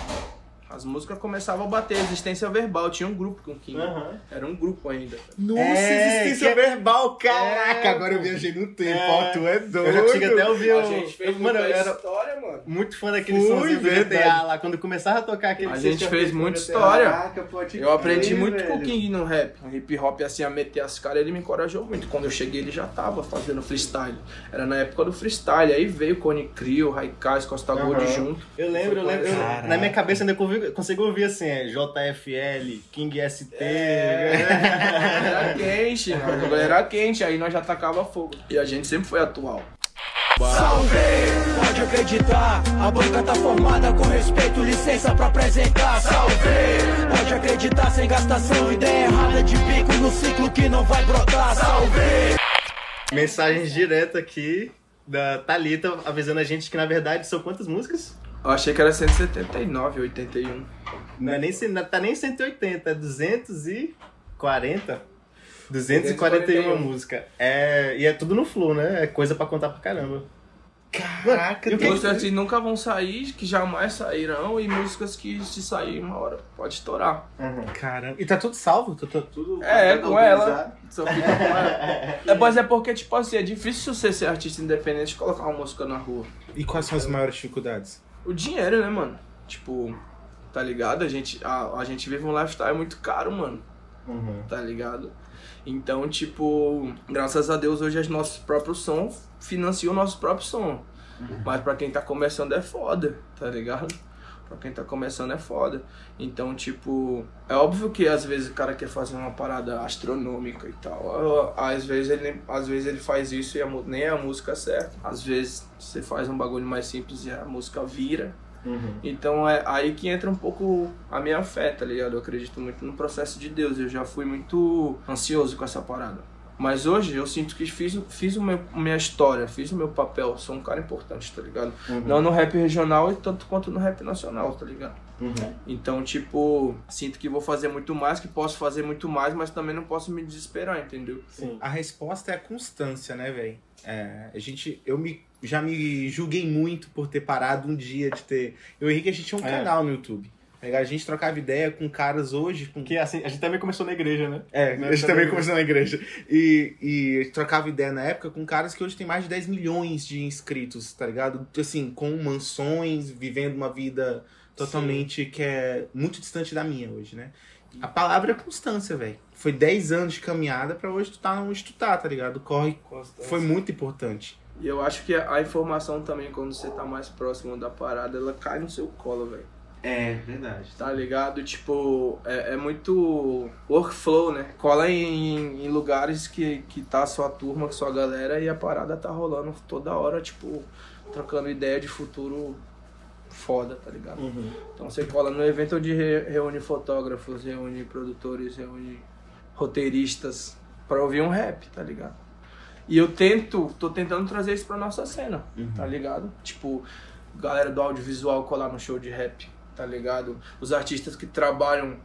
As músicas começavam a bater, existência verbal. Tinha um grupo com o King. Aham. Era um grupo ainda. Nossa, É, existência que- verbal, caraca, É, agora eu viajei no tempo, É. ó, tu é doido. Eu já cheguei até a ouvir A o... gente fez eu, mano, eu muita era história, mano. muito fã daquele Fui, somzinho do GTA lá. Quando começava a tocar aquele... A gente fez muita história. Caraca, pode Eu aprendi muito com o. King no rap. O hip hop, assim, a meter as caras, ele me encorajou muito. Quando eu cheguei, ele já tava fazendo freestyle. Era na época do freestyle. Aí veio Cone Crio, Raikais, Costa Gold Aham. junto. Eu lembro, eu lembro. eu- na minha cabeça ainda consigo, consigo ouvir assim, é, JFL, King ST. Era quente, mano. Era quente, aí nós já tacava fogo. E a gente sempre foi atual. Salve, pode acreditar, a banca tá formada com respeito, licença pra apresentar. Salve, pode acreditar, sem gastação, ideia errada de bico no ciclo que não vai brotar. Salve. Mensagens direto aqui da Thalita avisando a gente que na verdade são quantas músicas? Eu achei que era 179, 81. Não é nem, não tá nem 180, é 240. 241 241. música. É, e é tudo no flow, né? É coisa pra contar pra caramba. Caraca, E o que- Músicas que nunca vão sair, que jamais sairão, e músicas que se sair uma hora pode estourar. Caramba. E tá tudo salvo? Tá, tá tudo... É, Tá com ela. Só fica com ela. É, mas é porque, tipo assim, é difícil você ser artista independente e colocar uma música na rua. E quais são as maiores dificuldades? O dinheiro, né, mano? Tipo, tá ligado? A gente, a, a gente vive um lifestyle muito caro, mano. Uhum. Tá ligado? Então, tipo, graças a Deus hoje os nossos próprios sons financiam o nosso próprio som. Mas pra quem tá começando é foda, tá ligado? Pra quem tá começando é foda. Então, tipo, é óbvio que às vezes o cara quer fazer uma parada astronômica e tal. Às vezes ele, às vezes ele faz isso e a nem é a música certa. Às vezes você faz um bagulho mais simples e a música vira. Uhum. Então é aí que entra um pouco a minha fé, tá ligado? Eu acredito muito no processo de Deus. Eu já fui muito ansioso com essa parada. Mas hoje eu sinto que fiz, o- fiz o meu, minha história, fiz o meu papel. Sou um cara importante, tá ligado? Não no rap regional e tanto quanto no rap nacional, tá ligado? Uhum. Então, tipo, sinto que vou fazer muito mais, que posso fazer muito mais, mas também não posso me desesperar, entendeu? Sim. A resposta é a constância, né, velho? É, a gente, eu me, já me julguei muito por ter parado um dia de ter. Eu e o Henrique, a gente tinha um É. canal no YouTube. A gente trocava ideia com caras hoje, com Que assim, a gente também começou na igreja, né? É, a gente também- começou na igreja. E, e trocava ideia na época com caras que hoje tem mais de 10 milhões de inscritos, tá ligado? Assim, com mansões, vivendo uma vida totalmente que é muito distante da minha hoje, né? A palavra é constância, velho. Foi 10 anos de caminhada pra hoje tu tá onde tu tá, tá ligado? Corre foi muito importante. E eu acho que a a informação também, quando você tá mais próximo da parada, ela cai no seu colo, velho. É, verdade. Tá ligado? Tipo, é, é muito workflow, né? Cola em, em lugares que, que tá sua turma, sua galera e a parada tá rolando toda hora, tipo, trocando ideia de futuro foda, tá ligado? Uhum. Então você cola no evento onde re- reúne fotógrafos, reúne produtores, reúne roteiristas pra ouvir um rap, tá ligado? E eu tento, tô tentando trazer isso pra nossa cena, tá ligado? Tipo, galera do audiovisual colar no show de rap, tá ligado? Os artistas que trabalham,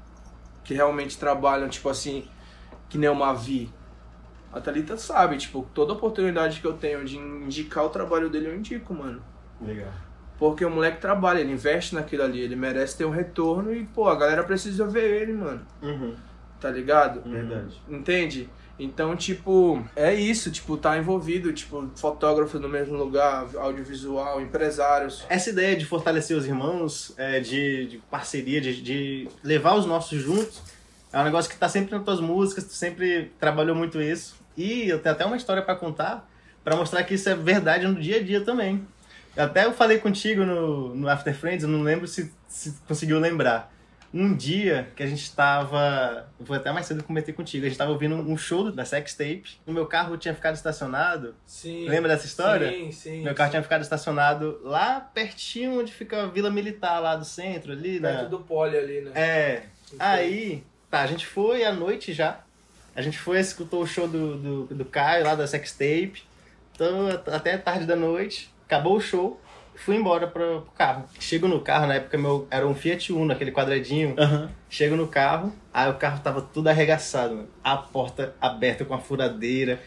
que realmente trabalham, tipo assim, que nem uma Vi. A Thalita sabe, tipo, toda oportunidade que eu tenho de indicar o trabalho dele, eu indico, mano. Legal. Porque o moleque trabalha, ele investe naquilo ali, ele merece ter um retorno e, pô, a galera precisa ver ele, mano. Uhum. Tá ligado? Verdade. Entende? Então, tipo, é isso, tipo, tá envolvido, tipo, fotógrafos no mesmo lugar, audiovisual, empresários. Essa ideia de fortalecer os irmãos, é, de, de parceria, de, de levar os nossos juntos, é um negócio que tá sempre nas tuas músicas, tu sempre trabalhou muito isso. E eu tenho até uma história pra contar, pra mostrar que isso é verdade no dia a dia também. Até eu falei contigo no, no After Friends, eu não lembro se, se conseguiu lembrar. Um dia que a gente estava. Vou até mais cedo cometer contigo. A gente estava ouvindo um show da Sex Tape. O meu carro tinha ficado estacionado. Sim. Lembra dessa história? Sim, sim. Meu carro tinha ficado estacionado lá pertinho onde fica a Vila Militar, lá do centro, ali, né? Perto do pole ali, né? É. Aí, tá, a gente foi à noite já. A gente foi, escutou o show do, do, do Caio lá da Sex Tape. Então, até tarde da noite. Acabou o show. Fui embora pro, pro carro. Chego no carro, na época meu era um Fiat Uno, aquele quadradinho. Chego no carro, aí o carro tava tudo arregaçado, mano. A porta aberta com a furadeira,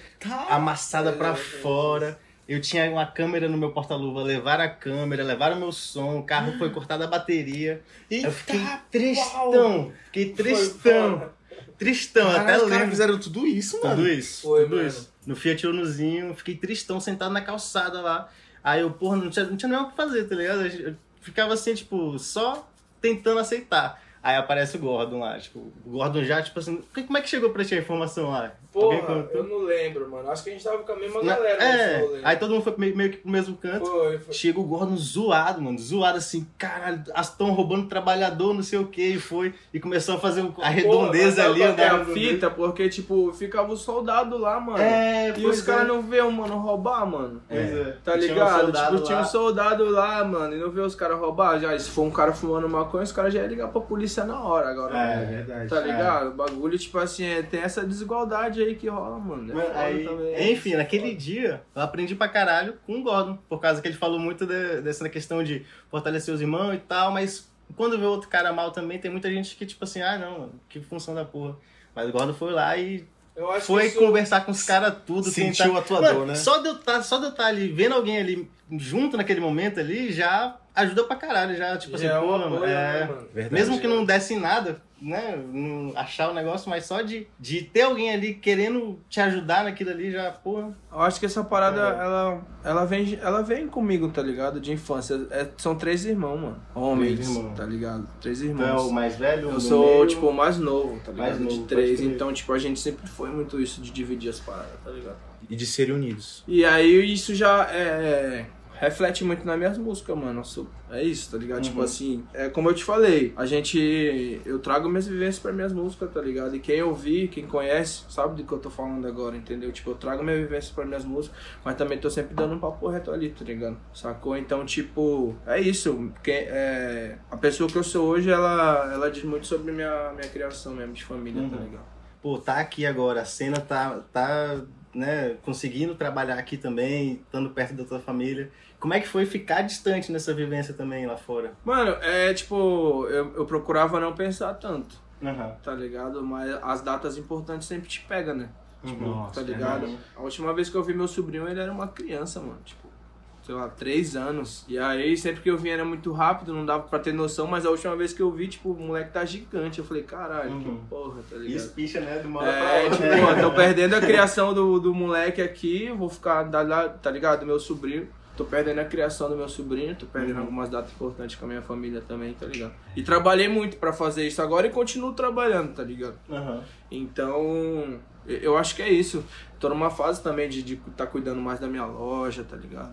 amassada pra fora. Eu tinha uma câmera no meu porta-luva, levaram a câmera, levaram o meu som, o carro foi cortado a bateria. eu fiquei tristão, fiquei tristão, tristão, até os caras lembro. fizeram tudo isso, mano. Tudo isso, Foi, tudo mano. isso. No Fiat Unozinho, fiquei tristão, sentado na calçada lá. Aí eu, porra, não tinha, não tinha nem o que fazer, tá ligado? Eu ficava assim, tipo, só tentando aceitar. Aí aparece o Gordon lá, tipo, o Gordon já, tipo assim, como é que chegou pra ti a informação lá? Porra, eu não lembro, mano. Acho que a gente tava com a mesma Na- galera nesse é, rolê. aí todo mundo foi meio, meio que pro mesmo canto. Foi, foi. Chega o Gordon zoado, mano, zoado assim, caralho, estão roubando trabalhador, não sei o que, e foi, e começou a fazer o- a redondeza Porra, ali, que é a fita, porque, tipo, ficava o soldado lá, mano. É, e os caras é. não vê o mano roubar, mano. Pois é. Tá Tinha um ligado? tipo, tinha lá. um soldado lá, mano, e não vê os caras roubar. Já, se for um cara fumando maconha, os caras já iam ligar pra polícia na hora agora. É, mano. verdade. Tá ligado? O bagulho, tipo assim, é, tem essa desigualdade aí que rola, mano. É aí, também. enfim, naquele dia eu aprendi pra caralho com o Gordon, por causa que ele falou muito de- dessa questão de fortalecer os irmãos e tal, mas quando vê outro cara mal também, tem muita gente que, tipo assim, ah não, mano, que função da porra. Mas o Gordon foi lá e Eu acho foi isso- conversar com os caras tudo, Sentiu tentar- a tua Mano, dor, né? Só de eu tá, só de eu estar ali vendo alguém ali junto naquele momento ali, já ajuda pra caralho, já, tipo assim, é pô, né, é, mano? Verdade. mesmo que não desse em nada, né? Não achar o negócio, mas só de, de ter alguém ali querendo te ajudar naquilo ali já, porra. Eu acho que essa parada, É. ela, ela, vem, ela vem comigo, tá ligado? De infância. É- são três irmãos, mano. Homens, Três irmãos. tá ligado? Três é irmãos. o mais velho? Eu sou, meio? tipo, o mais novo, tá ligado? Mais novo, de três. Então, tipo, a gente sempre foi muito isso de dividir as paradas, tá ligado? E de serem unidos. E aí isso já é, reflete muito nas minhas músicas, mano. É isso, tá ligado? Tipo Uhum. assim, é como eu te falei, a gente. Eu trago minhas vivências pra minhas músicas, tá ligado? E quem ouvir, quem conhece, sabe do que eu tô falando agora, entendeu? Tipo, eu trago minha vivência pra minhas músicas, mas também tô sempre dando um papo reto ali, tá ligado? Sacou? Então, tipo, é isso. Quem, é, a pessoa que eu sou hoje, ela, ela diz muito sobre minha, minha criação mesmo, de família, tá Uhum. ligado? Pô, tá aqui agora, a cena tá, tá né, conseguindo trabalhar aqui também, estando perto da tua família. Como é que foi ficar distante nessa vivência também lá fora? Mano, é tipo, eu, eu procurava não pensar tanto. Aham. tá ligado? Mas as datas importantes sempre te pega, né? Nossa, tá ligado? verdade. A última vez que eu vi meu sobrinho, ele era uma criança, mano. Tipo, sei lá, três anos. E aí, sempre que eu vi era muito rápido, não dava pra ter noção, mas a última vez que eu vi, tipo, o moleque tá gigante. Eu falei, caralho, Uhum. que porra, tá ligado? isso picha, né, de uma hora É, pra tipo, pô, tô perdendo a criação do, do moleque aqui, vou ficar, tá ligado? Do meu sobrinho. Tô perdendo a criação do meu sobrinho, tô perdendo Uhum. algumas datas importantes com a minha família também, tá ligado? E trabalhei muito pra fazer isso agora e continuo trabalhando, tá ligado? Aham. Então, eu- acho que é isso. Tô numa fase também de estar tá cuidando mais da minha loja, tá ligado?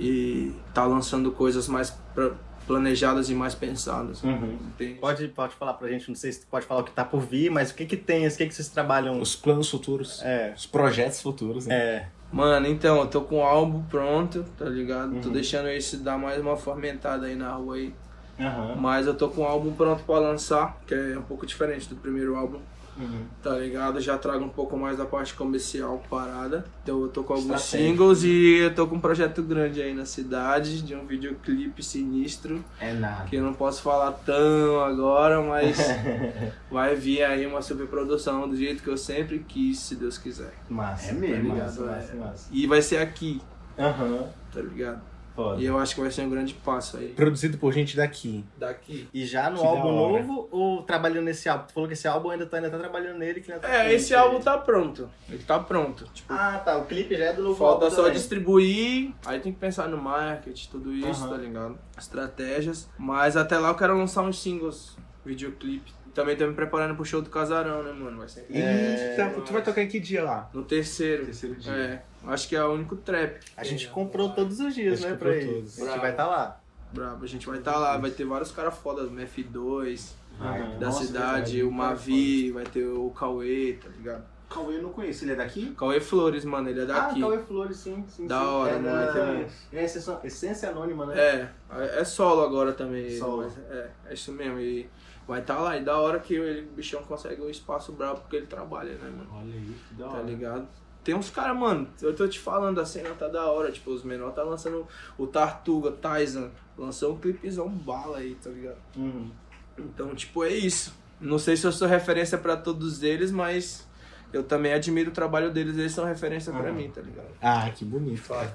E tá lançando coisas mais pra- planejadas e mais pensadas. Uhum. Pode, pode falar pra gente, não sei se tu pode falar o que tá por vir, mas o que que tem, o que que vocês trabalham? Os planos futuros. É, Os projetos futuros, né? é, Mano, então, eu tô com o álbum pronto, tá ligado? Tô Uhum. deixando esse dar mais uma fermentada aí na rua aí. aham, Mas eu tô com o álbum pronto pra lançar, que é um pouco diferente do primeiro álbum, uhum. tá ligado? Já trago um pouco mais da parte comercial parada. Então eu tô com alguns Estratégico. singles e eu tô com um projeto grande aí na cidade, de um videoclipe sinistro, É nada. que eu não posso falar tão agora, mas vai vir aí uma superprodução do jeito que eu sempre quis, se Deus quiser. Massa, É mesmo, massa, ligado? massa, É. massa. E vai ser aqui, Aham. tá ligado? Foda. E eu acho que vai ser um grande passo aí. Produzido por gente daqui. Daqui. E já no Que álbum novo ou trabalhando nesse álbum? Tu falou que esse álbum ainda tá, ainda tá trabalhando nele. Que ainda tá É, esse álbum tá pronto. Ele tá pronto. Tipo, Ah, tá. O clipe já é do novo falta álbum só também. distribuir. Aí tem que pensar no marketing, tudo isso, Aham. tá ligado? Estratégias. Mas até lá eu quero lançar uns singles, videoclipe. Também tô me preparando pro show do Casarão, né, mano? Vai ser Eita, tu vai tocar em que dia lá? no terceiro. Terceiro dia. É, acho que é o único trap. A gente comprou todos os dias, né, pra todos. A gente Bravo. vai estar lá. Brabo, a gente vai estar lá, vai ter vários caras fodas, o F2 Ai, da nossa, cidade, verdade, o Mavi, vai ter o Cauê, tá ligado? Cauê eu não conheço, ele é daqui? Cauê Flores, mano, ele é daqui. Ah, Cauê Flores, sim, sim. Da sim. hora, é mano, da... tem É essência, essência anônima, né? É, é solo agora também. ele, Solo. mas É, é isso mesmo. E vai estar lá. E da hora que ele, o bichão consegue um espaço brabo porque ele trabalha, né, mano? Olha aí, que da Tá ligado? Tem uns caras, mano, eu tô te falando, a cena tá da hora. Tipo, os menores tá lançando o Tartuga, Tyson. Lançou um clipezão bala aí, tá ligado? Uhum. Então, tipo, é isso. Não sei se eu sou referência pra todos eles, mas eu também admiro o trabalho deles. Eles são referência pra mim, tá ligado? Ah, que bonito. Já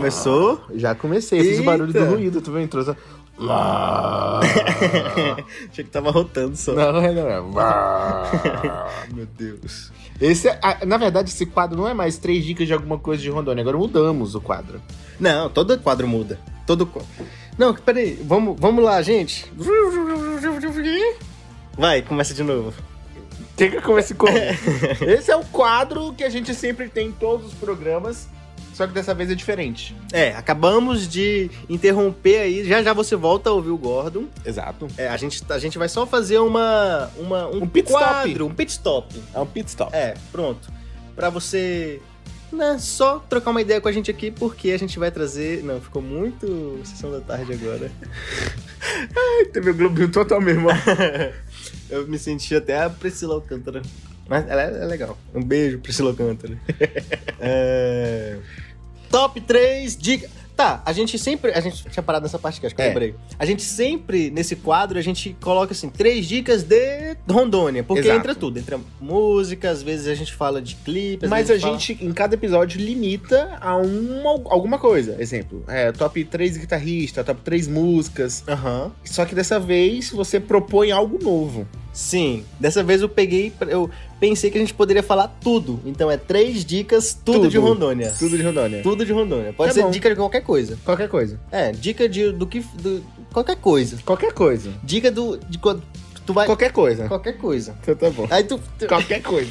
começou? Já comecei, esses Eita. barulhos do ruído, tu vem? Entrou só... Achei que tava rotando só. Não, não, não. Meu Deus. Esse, é- ah, na verdade, esse quadro não é mais três dicas de alguma coisa de Rondônia. Agora mudamos o quadro. Não, todo quadro muda. Todo quadro. Não, peraí. Vamos, vamos lá, gente. Vai, começa de novo. Tem que começar como? Esse é o quadro que a gente sempre tem em todos os programas, só que dessa vez é diferente. É, acabamos de interromper aí. Já já você volta a ouvir o Gordon. Exato. É, a gente, a gente vai só fazer uma, uma um, Um pit stop. quadro, um pit stop. É um pit stop. É, pronto. Pra você, né, só trocar uma ideia com a gente aqui, porque a gente vai trazer... Não, ficou muito sessão da tarde agora. Teve o Globinho total mesmo. Eu me senti até a Priscila Alcântara. Mas ela é, é legal. Um beijo, Priscila Alcântara. é... Top 3 dicas. Tá, a gente sempre. A gente tinha parado nessa parte que acho que eu É. lembrei. A gente sempre, nesse quadro, a gente coloca assim, três dicas de Rondônia. Porque Exato. entra tudo. Entra música, às vezes a gente fala de clipe. Mas a fala- gente, em cada episódio, limita a uma, alguma coisa. Exemplo, é, top 3 guitarrista, top 3 músicas. Aham. Só que dessa vez você propõe algo novo. Sim. Dessa vez eu peguei. Eu pensei que a gente poderia falar tudo. Então é três dicas, tudo, Tudo. de Rondônia. Tudo de Rondônia. Tudo de Rondônia. Pode Tá ser bom. dica de qualquer coisa. Qualquer coisa. É, dica de do que. do- qualquer coisa. Qualquer coisa. Dica do. de tu vai. Qualquer coisa. Qualquer coisa. Então tá bom. Aí tu. tu- Qualquer coisa.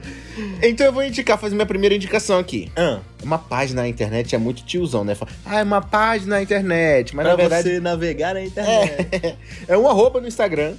então eu vou indicar, fazer minha primeira indicação aqui. Ah, Uma página na internet é muito tiozão, né? Fala, Ah, é uma página na internet. Mas pra na verdade você navegar na internet. é um arroba no Instagram.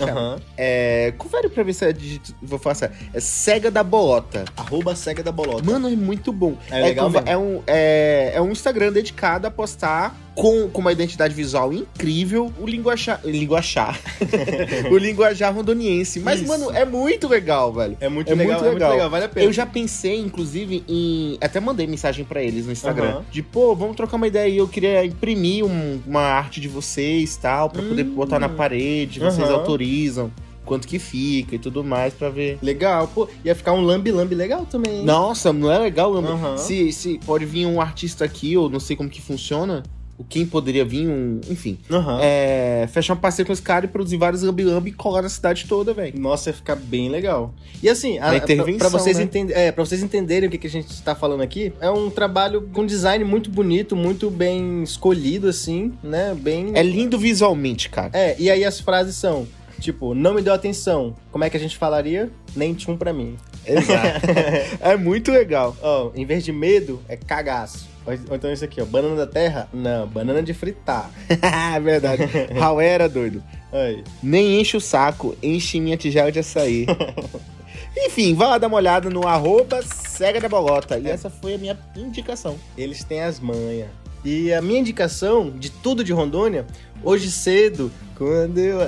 Aham. É. Confere pra ver se é digito. Vou falar. É Cega da Bolota. Arroba cega da bolota. Mano, é muito bom. É legal com- mesmo. é um, é, é um Instagram dedicado a postar com, com uma identidade visual incrível o linguajar. Linguajar. o linguajar rondoniense. Mas, Isso. mano, é muito legal, velho. É muito É legal, muito é muito legal. legal, vale a pena. Eu já pensei, inclusive, em. Até mandei mensagem pra eles no Instagram. De, pô, vamos trocar uma ideia aí. Eu queria imprimir um- uma arte de vocês tal, pra poder Hum. botar na parede. Vocês autorizam quanto que fica e tudo mais pra ver. Legal, pô. Ia ficar um lambi-lambi legal também. hein? Nossa, não é legal? Lamba? Aham. Se, se pode vir um artista aqui, ou não sei como que funciona. O quem poderia vir, um. Enfim. Aham. É, fechar um parceiro com esse cara e produzir vários lambi-lambi e colar na cidade toda, velho. Nossa, ia ficar bem legal. E assim, a, Uma pra, pra vocês né? é, pra vocês entenderem o que, que a gente tá falando aqui, é um trabalho com design muito bonito, muito bem escolhido, assim, né? Bem. É lindo visualmente, cara. É, e aí as frases são, tipo, não me deu atenção. Como é que a gente falaria? Nem tchum pra mim. Exato. é muito legal. Ó, em vez de medo, é cagaço. Ou então isso aqui, ó, banana da terra? Não, banana de fritar. é verdade. Raul era doido. Aí. Nem enche o saco, enche minha tigela de açaí. Enfim, vá lá dar uma olhada no arroba cega da bolota. E essa foi a minha indicação. Eles têm as manhas. E a minha indicação de tudo de Rondônia, hoje cedo, quando eu. Não.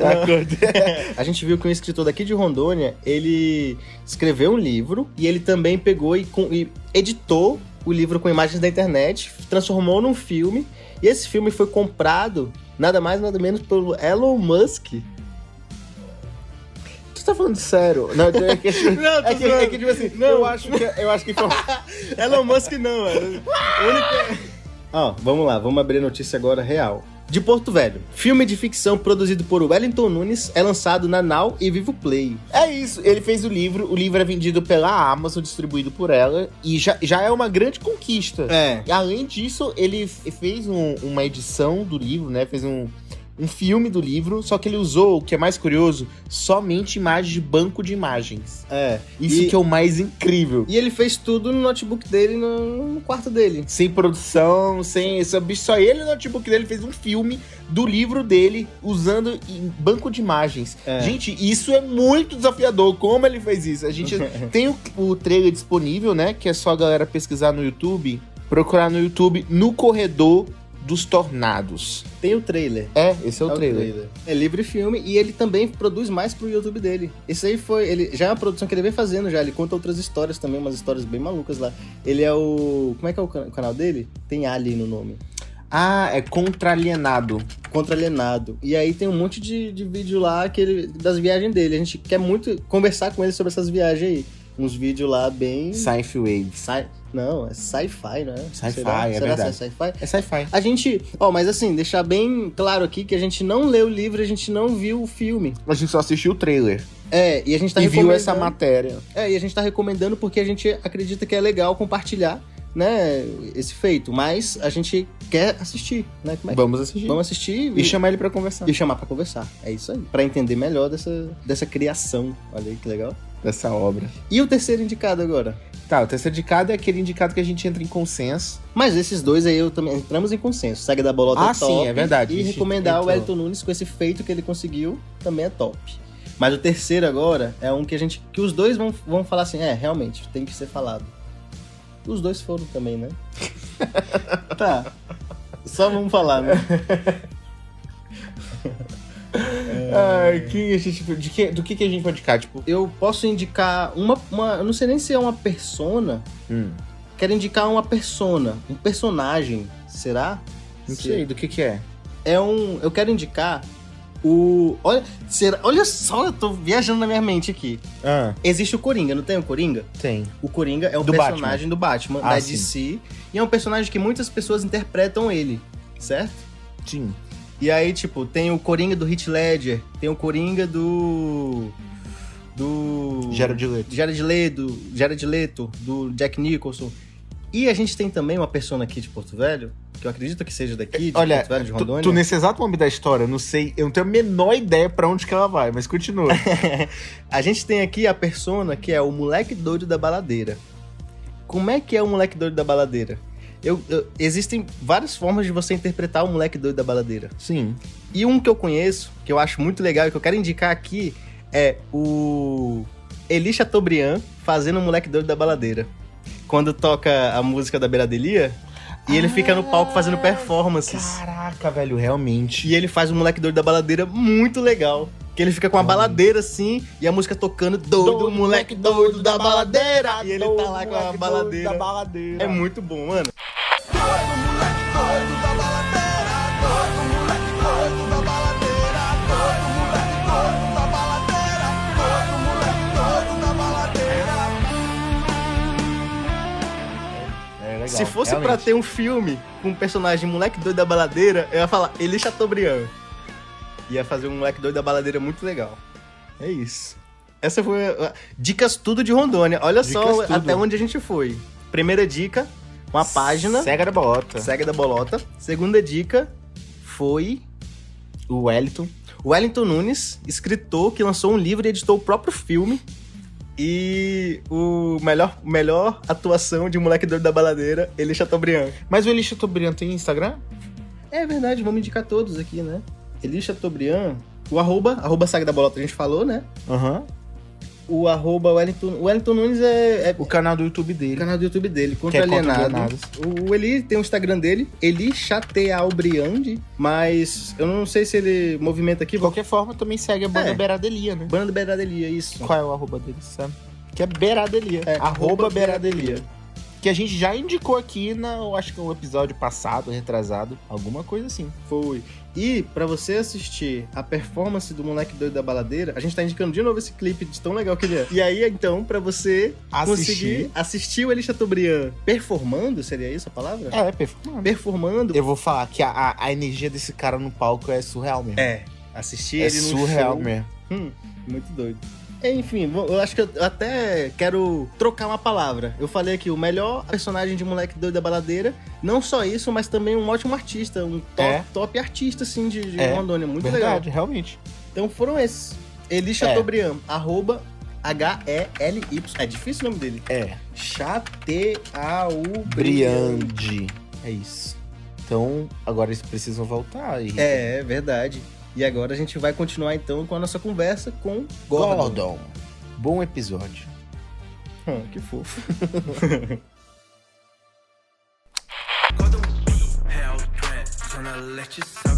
A gente viu que um escritor daqui de Rondônia, ele escreveu um livro e ele também pegou e, com- e editou o livro com imagens da internet, transformou num filme. E esse filme foi comprado nada mais nada menos pelo Elon Musk. tá falando sério. Não, é que, tipo, Não, é que, é zoando. que, tipo assim, Não. eu acho que, eu acho que foi Elon Musk não, mano. Único... Ó, vamos lá, vamos abrir a notícia agora real. De Porto Velho. Filme de ficção produzido por Wellington Nunes é lançado na Now e Vivo Play. É isso, ele fez o livro, o livro é vendido pela Amazon, distribuído por ela, e já, já é uma grande conquista. É. E além disso, ele fez um- uma edição do livro, né? Fez um, um filme do livro, só que ele usou, o que é mais curioso, somente imagens de banco de imagens. É. Isso e, que é o mais incrível. e ele fez tudo no notebook dele, no, no quarto dele. Sem produção, sem. Só, só ele no notebook dele fez um filme do livro dele usando banco de imagens. É. Gente, isso é muito desafiador. Como ele fez isso? A gente tem o, o trailer disponível, né? Que é só a galera pesquisar no YouTube, procurar no YouTube no corredor dos tornados. Tem o trailer. É, esse é o trailer. É livre filme e ele também produz mais pro YouTube dele. Esse aí foi. Ele, já é uma produção que ele vem fazendo já. Ele conta outras histórias também, umas histórias bem malucas lá. Ele é o. Como é que é o can- canal dele? Tem Ali no nome. Ah, é contra-alienado. Contra Alienado. E aí tem um monte de, de vídeo lá que ele, das viagens dele. A gente quer muito conversar com ele sobre essas viagens aí. Uns vídeos lá bem. Sci-fi Waves. Sci- Não, é sci-fi, né? Sci-fi, é Será verdade. que é sci-fi? É sci-fi. A gente. Ó, mas assim, deixar bem claro aqui que a gente não leu o livro, a gente não viu o filme. A gente só assistiu o trailer. É, e a gente tá e viu recomendando. essa matéria. É, e a gente tá recomendando porque a gente acredita que é legal compartilhar, né, esse feito. Mas a gente quer assistir, né? Como é. Vamos assistir. Vamos assistir E chamar ele pra conversar. e chamar pra conversar. É isso aí. Pra entender melhor dessa, dessa criação. Olha aí que legal. Dessa obra. E o terceiro indicado agora? Tá, o terceiro indicado é aquele indicado que a gente entra em consenso. Mas esses dois aí eu também entramos em consenso. Saga da Bolota Ah, é top. sim, é verdade. E recomendar o entrou. Elton Nunes com esse feito que ele conseguiu também é top. Mas o terceiro agora é um que a gente. que os dois vão, vão falar assim, é, realmente, tem que ser falado. Os dois foram também, né? tá. Só vamos falar, né? Ai, quem a gente. De que, do que, que a gente pode indicar? Tipo. Eu posso indicar uma, uma. Eu não sei nem se é uma persona. Hum, Quero indicar uma persona. Um personagem. Será? não Se- sei, do que que é? é um. Eu quero indicar o. Olha, será, olha só, eu tô viajando na minha mente aqui. Ah, Existe o Coringa, não tem o Coringa? tem. O Coringa é um Do personagem do Batman, Ah, da sim. DC. E é um personagem que muitas pessoas interpretam ele, certo? Sim. E aí, tipo, tem o Coringa do Heath Ledger, tem o Coringa do. Do. Jared Leto. Jared Leto, Jared Leto, do Jack Nicholson. E a gente tem também uma persona aqui de Porto Velho, que eu acredito que seja daqui, de Olha, Porto Velho, de tu, Rondônia. tu nesse exato momento da história, eu não sei, eu não tenho a menor ideia pra onde que ela vai, mas continua. A gente tem aqui a persona que é o moleque doido da baladeira. Como é que é o moleque doido da baladeira? Eu, eu- existem várias formas de você interpretar o moleque doido da baladeira. Sim. E um que eu conheço, que eu acho muito legal e que eu quero indicar aqui, é o Eli Chateaubriand fazendo o moleque doido da baladeira. Quando toca a música da Beiradelia, e ele fica no palco fazendo performances. Caraca, velho, realmente. E ele faz um moleque doido da baladeira muito legal. Que ele fica com a baladeira assim e a música tocando doido, moleque doido da baladeira. E ele tá lá com a baladeira. Da baladeira. É muito bom, mano. É legal, Se fosse pra realmente. ter um filme com um personagem moleque doido da baladeira, eu ia falar Eli Chateaubriand. Ia fazer um moleque doido da baladeira muito legal. É isso. Essa foi a- dicas tudo de Rondônia. Olha só Dicas tudo. até onde a gente foi. Primeira dica, uma página Cega da bolota. Cega da Bolota. Segunda dica foi O Wellington. o Wellington Nunes, escritor que lançou um livro e editou o próprio filme. E o melhor, melhor atuação de moleque doido da baladeira, ele Chateaubriand. Mas o Eli Chateaubriand tem Instagram? É verdade, vamos indicar todos aqui, né? Eli Chateaubriand, o arroba, arroba Saga da Bolota a gente falou, né? Aham. O arroba Wellington, o Wellington Nunes é, é O canal do YouTube o dele. canal do YouTube dele, Que Contra é Alienado. Alienados. O Eli tem o Instagram dele, Eli Chateaubriand, mas eu não sei se ele movimenta aqui. De qualquer forma, também segue a banda É. Beiradelia, né? Banda Beiradelia, isso. Qual é o arroba dele, sabe? Que é Beiradelia. É, arroba arroba Beiradelia. Que a gente já indicou aqui na, eu acho que no episódio passado, retrasado, alguma coisa assim. Foi. E pra você assistir a performance do moleque doido da baladeira, a gente tá indicando de novo esse clipe de tão legal que ele é. E aí, então, pra você Assistir. conseguir assistir o Elie Chateaubriand performando, seria isso a palavra? É, performando. Performando. Eu vou falar que a, a- a energia desse cara no palco é surreal mesmo. É, assistir É ele no surreal show. mesmo. Hum, muito doido. Enfim, eu acho que eu até quero trocar uma palavra. Eu falei aqui, o melhor personagem de moleque doido da baladeira. Não só isso, mas também um ótimo artista. Um top, É. top artista, assim, de, de É, Rondônia. Muito legal. Verdade, realmente. Então foram esses. Eli Chateaubriand, arroba H-E-L-Y. É difícil o nome dele. É. Chateaubriand. É isso. Então, agora eles precisam voltar. E... É, é verdade. E agora a gente vai continuar então com a nossa conversa com Gordon. Gordon. Bom episódio. Hum, que fofo. Gordon, Threat,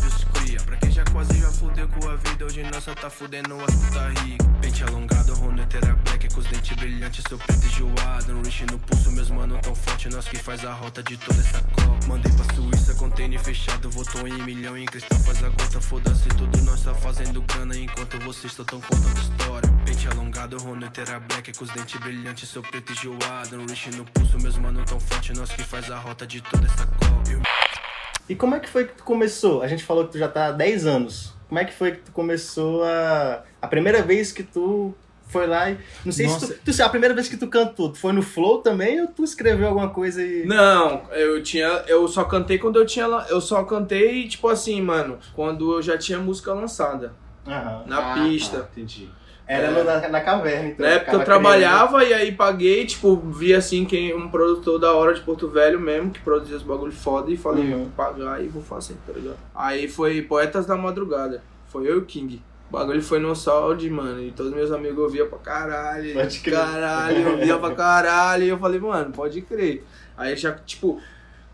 quase já fudeu com a vida, hoje nós só tá fudendo as puta rico. Pente alongado, Ronetera Black, com os dentes brilhantes, seu preto enjoado. Um rich no pulso, meus mano tão forte, nós que faz a rota de toda essa copa. Mandei pra Suíça, container fechado, votou em milhão em cristal, faz a gota, foda-se tudo, nós tá fazendo grana enquanto vocês tão tão contando história. Pente alongado, Ronetera Black, com os dentes brilhantes, seu preto enjoado. Um rich no pulso, meus mano tão forte, nós que faz a rota de toda essa copa. E como é que foi que tu começou? A gente falou que tu já tá há 10 anos. Como é que foi que tu começou a. A primeira vez que tu foi lá e. Não sei Nossa. se tu, tu. A primeira vez que tu cantou, tu foi no Flow também ou tu escreveu alguma coisa e. Não, eu tinha. Eu só cantei quando eu tinha. Eu só cantei, tipo assim, mano, quando eu já tinha música lançada. Aham. Na Ah, pista. tá, entendi. Era no- na, na caverna, então. Na época eu trabalhava e aí paguei, tipo, vi assim quem um produtor da hora de Porto Velho mesmo, que produzia os bagulho foda, e falei, Uhum. vou pagar e vou fazer, tá ligado? Aí foi Poetas da Madrugada. Foi eu e o King. O bagulho foi no Sound, mano, e todos meus amigos ouviam pra caralho. Pode crer. Caralho, ouvia pra caralho. E eu falei, mano, pode crer. Aí já, tipo,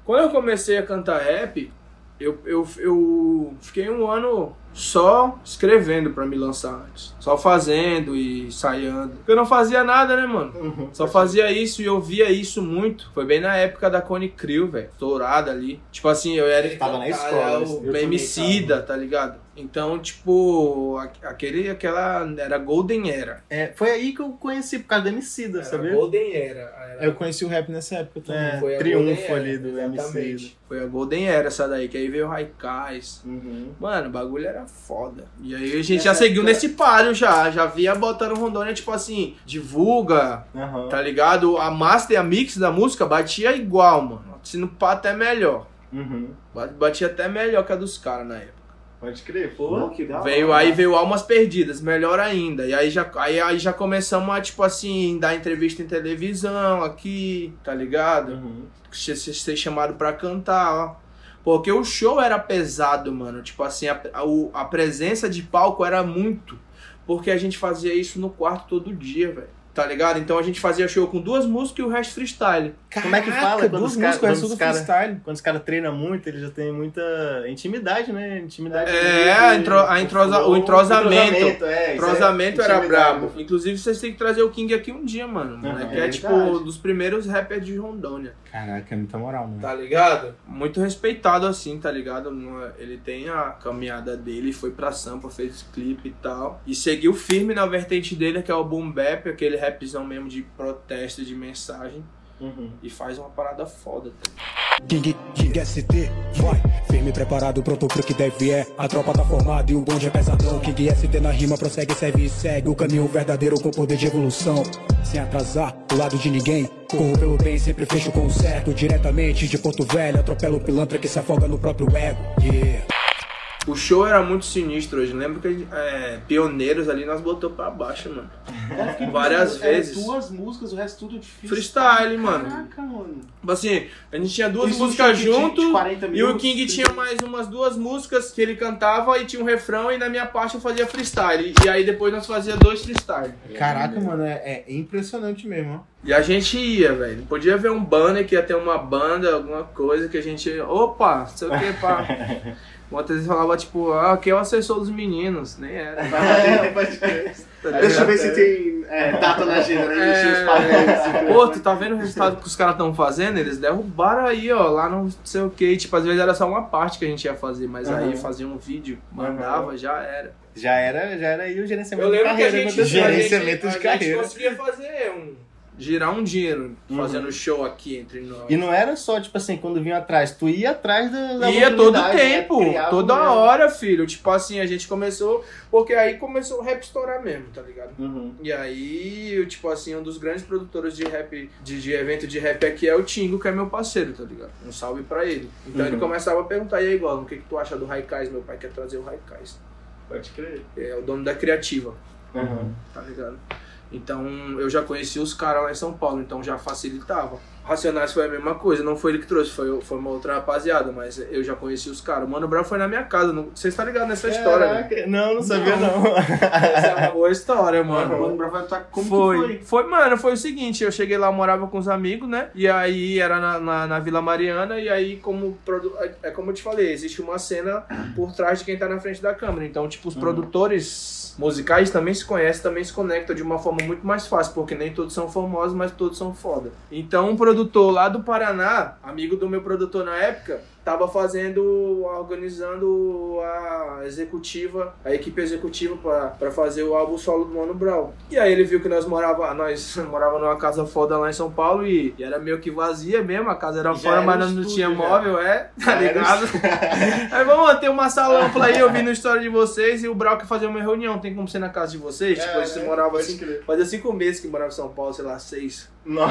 quando eu comecei a cantar rap, eu, eu, eu fiquei um ano só escrevendo pra me lançar antes. Só fazendo e ensaiando. Porque eu não fazia nada, né, mano? Uhum. Só fazia isso e eu via isso muito. Foi bem na época da Cone Crew, velho. Estourada ali. Tipo assim, eu era. Tava na escola, O eu também Emicida, tá ligado? Então, tipo, aquele, aquela. Era Golden Era. É, foi aí que eu conheci, por causa do Emicida, Era sabia? Golden Era. Era- Eu conheci o rap nessa época também. É, Foi a triunfo Era, ali do. Emicida. Foi a Golden Era essa daí, que aí veio o Raikais. Uhum. Mano, o bagulho era foda. E aí a gente já seguiu nesse páreo já. Já via botando Rondônia, tipo assim, divulga, Aham. tá ligado? A master e a mix da música batia igual, mano. Se no pá até melhor. Uhum. Ba- Batia até melhor que a dos caras na época. Pode crer, Pô, que da Veio hora. aí, veio Almas Perdidas, melhor ainda. E aí já, aí, aí já começamos a, tipo assim, dar entrevista em televisão aqui, tá ligado? Uhum. ser, ser- chamado pra cantar, ó. Porque o show era pesado, mano. Tipo assim, a, a, a presença de palco era muito. Porque a gente fazia isso no quarto todo dia, velho. Tá ligado? Então a gente fazia show com duas músicas e o resto freestyle. Como é que fala quando duas músicas, quando tudo os caras- freestyle. Quando os caras treinam muito, eles já têm muita intimidade, né? Intimidade. É, a intro- a entrosa- o entrosamento. é, isso Entrosamento é era brabo. Inclusive, vocês têm que trazer o King aqui um dia, mano. Aham, moleque. é é, tipo dos primeiros rappers de Rondônia. Caraca, é muita moral, mano. Tá ligado? Muito respeitado assim, tá ligado? Ele tem a caminhada dele, foi pra Sampa, fez clipe e tal. E seguiu firme na vertente dele, que é o boom bap, aquele rapzão mesmo de protesto de mensagem. Uhum. E faz uma parada foda, tá? King, King ST, vai. Firme, preparado, pronto pro que deve é. A tropa tá formada e o bonde é pesadão. King ST na rima, prossegue, serve e segue O caminho verdadeiro com poder de evolução. Sem atrasar, do lado de ninguém Corro pelo bem, sempre fecho com o certo. Diretamente de Porto Velho Atropelo o pilantra que se afoga no próprio ego. Yeah O show era muito sinistro hoje. Lembro que é, pioneiros ali nós botou pra baixo, mano. Várias vezes. duas músicas, o resto tudo difícil. Freestyle, mano. Caraca, mano. Tipo assim, a gente tinha duas Isso músicas junto. de 40 E o King 30 tinha mais umas duas músicas que ele cantava e tinha um refrão e na minha parte eu fazia freestyle. E aí depois nós fazia dois freestyle. Caraca, mano, é, é impressionante mesmo, ó. E a gente ia, velho. Podia ver um banner que ia ter uma banda, alguma coisa que a gente. Opa, não sei o que, pá. Muitas vezes falava tipo, ah, aqui é o assessor dos meninos. Nem era. É, pode. Tá Deixa eu ver se tem é, data na agenda, né? Papéis. Pô, tu tá vendo o resultado que os caras estão fazendo? Eles derrubaram aí, ó, lá não sei o que. Tipo, às vezes era só uma parte que a gente ia fazer, mas aí Uhum. fazia um vídeo, mandava, já era. Já era, já era aí o gerenciamento Eu de lembro que a carreira. gente, acontecendo. a gente, Gerenciamento a de gente carreira. conseguia fazer um. Girar um dinheiro fazendo show aqui entre nós. E não era só, tipo assim, quando vinha atrás, tu ia atrás da, da Ia todo né? tempo, Criava toda um- hora, filho. Tipo assim, a gente começou. Porque aí começou o rap estourar mesmo, tá ligado? Uhum. E aí, eu, tipo assim, um dos grandes produtores de rap, de, de evento de rap aqui é o Tingo, que é meu parceiro, tá ligado? Um salve pra ele. Então ele Uhum. começava a perguntar, e aí, igual, o que, que tu acha do Raikais? Meu pai quer trazer o Raikais. Pode crer. É o dono da criativa, Uhum. tá ligado? Então eu já conheci os caras lá em São Paulo, então já facilitava. Racionais foi a mesma coisa, não foi ele que trouxe, foi, foi uma outra rapaziada, mas eu já conheci os caras. O Mano Brown foi na minha casa, não- vocês estão ligados nessa história, né? Não, não sabia não. Essa é uma boa história, mano. Mano, pra vai como foi. que foi? foi, mano, foi o seguinte, eu cheguei lá, morava com os amigos, né? E aí era na, na, na Vila Mariana, e aí, como produ- é como eu te falei, existe uma cena por trás de quem tá na frente da câmera. Então, tipo, os produtores musicais também se conhecem, também se conectam de uma forma muito mais fácil, porque nem todos são famosos, mas todos são foda. Então, um produtor lá do Paraná, amigo do meu produtor na época, tava fazendo, organizando a executiva, a equipe executiva pra fazer o álbum solo do Mano Brown. E aí ele viu que nós morava, nós morava numa casa foda lá em São Paulo e, e era meio que vazia mesmo, a casa era Já fora, era mas não tinha já. móvel, é, tá ligado? aí vamos ter uma sala ampla aí, eu vi no história de vocês e o Brown quer fazer uma reunião, tem como ser na casa de vocês? tipo, É, você né? morava Pode assim, fazia cinco meses que morava em São Paulo, sei lá, seis. Não.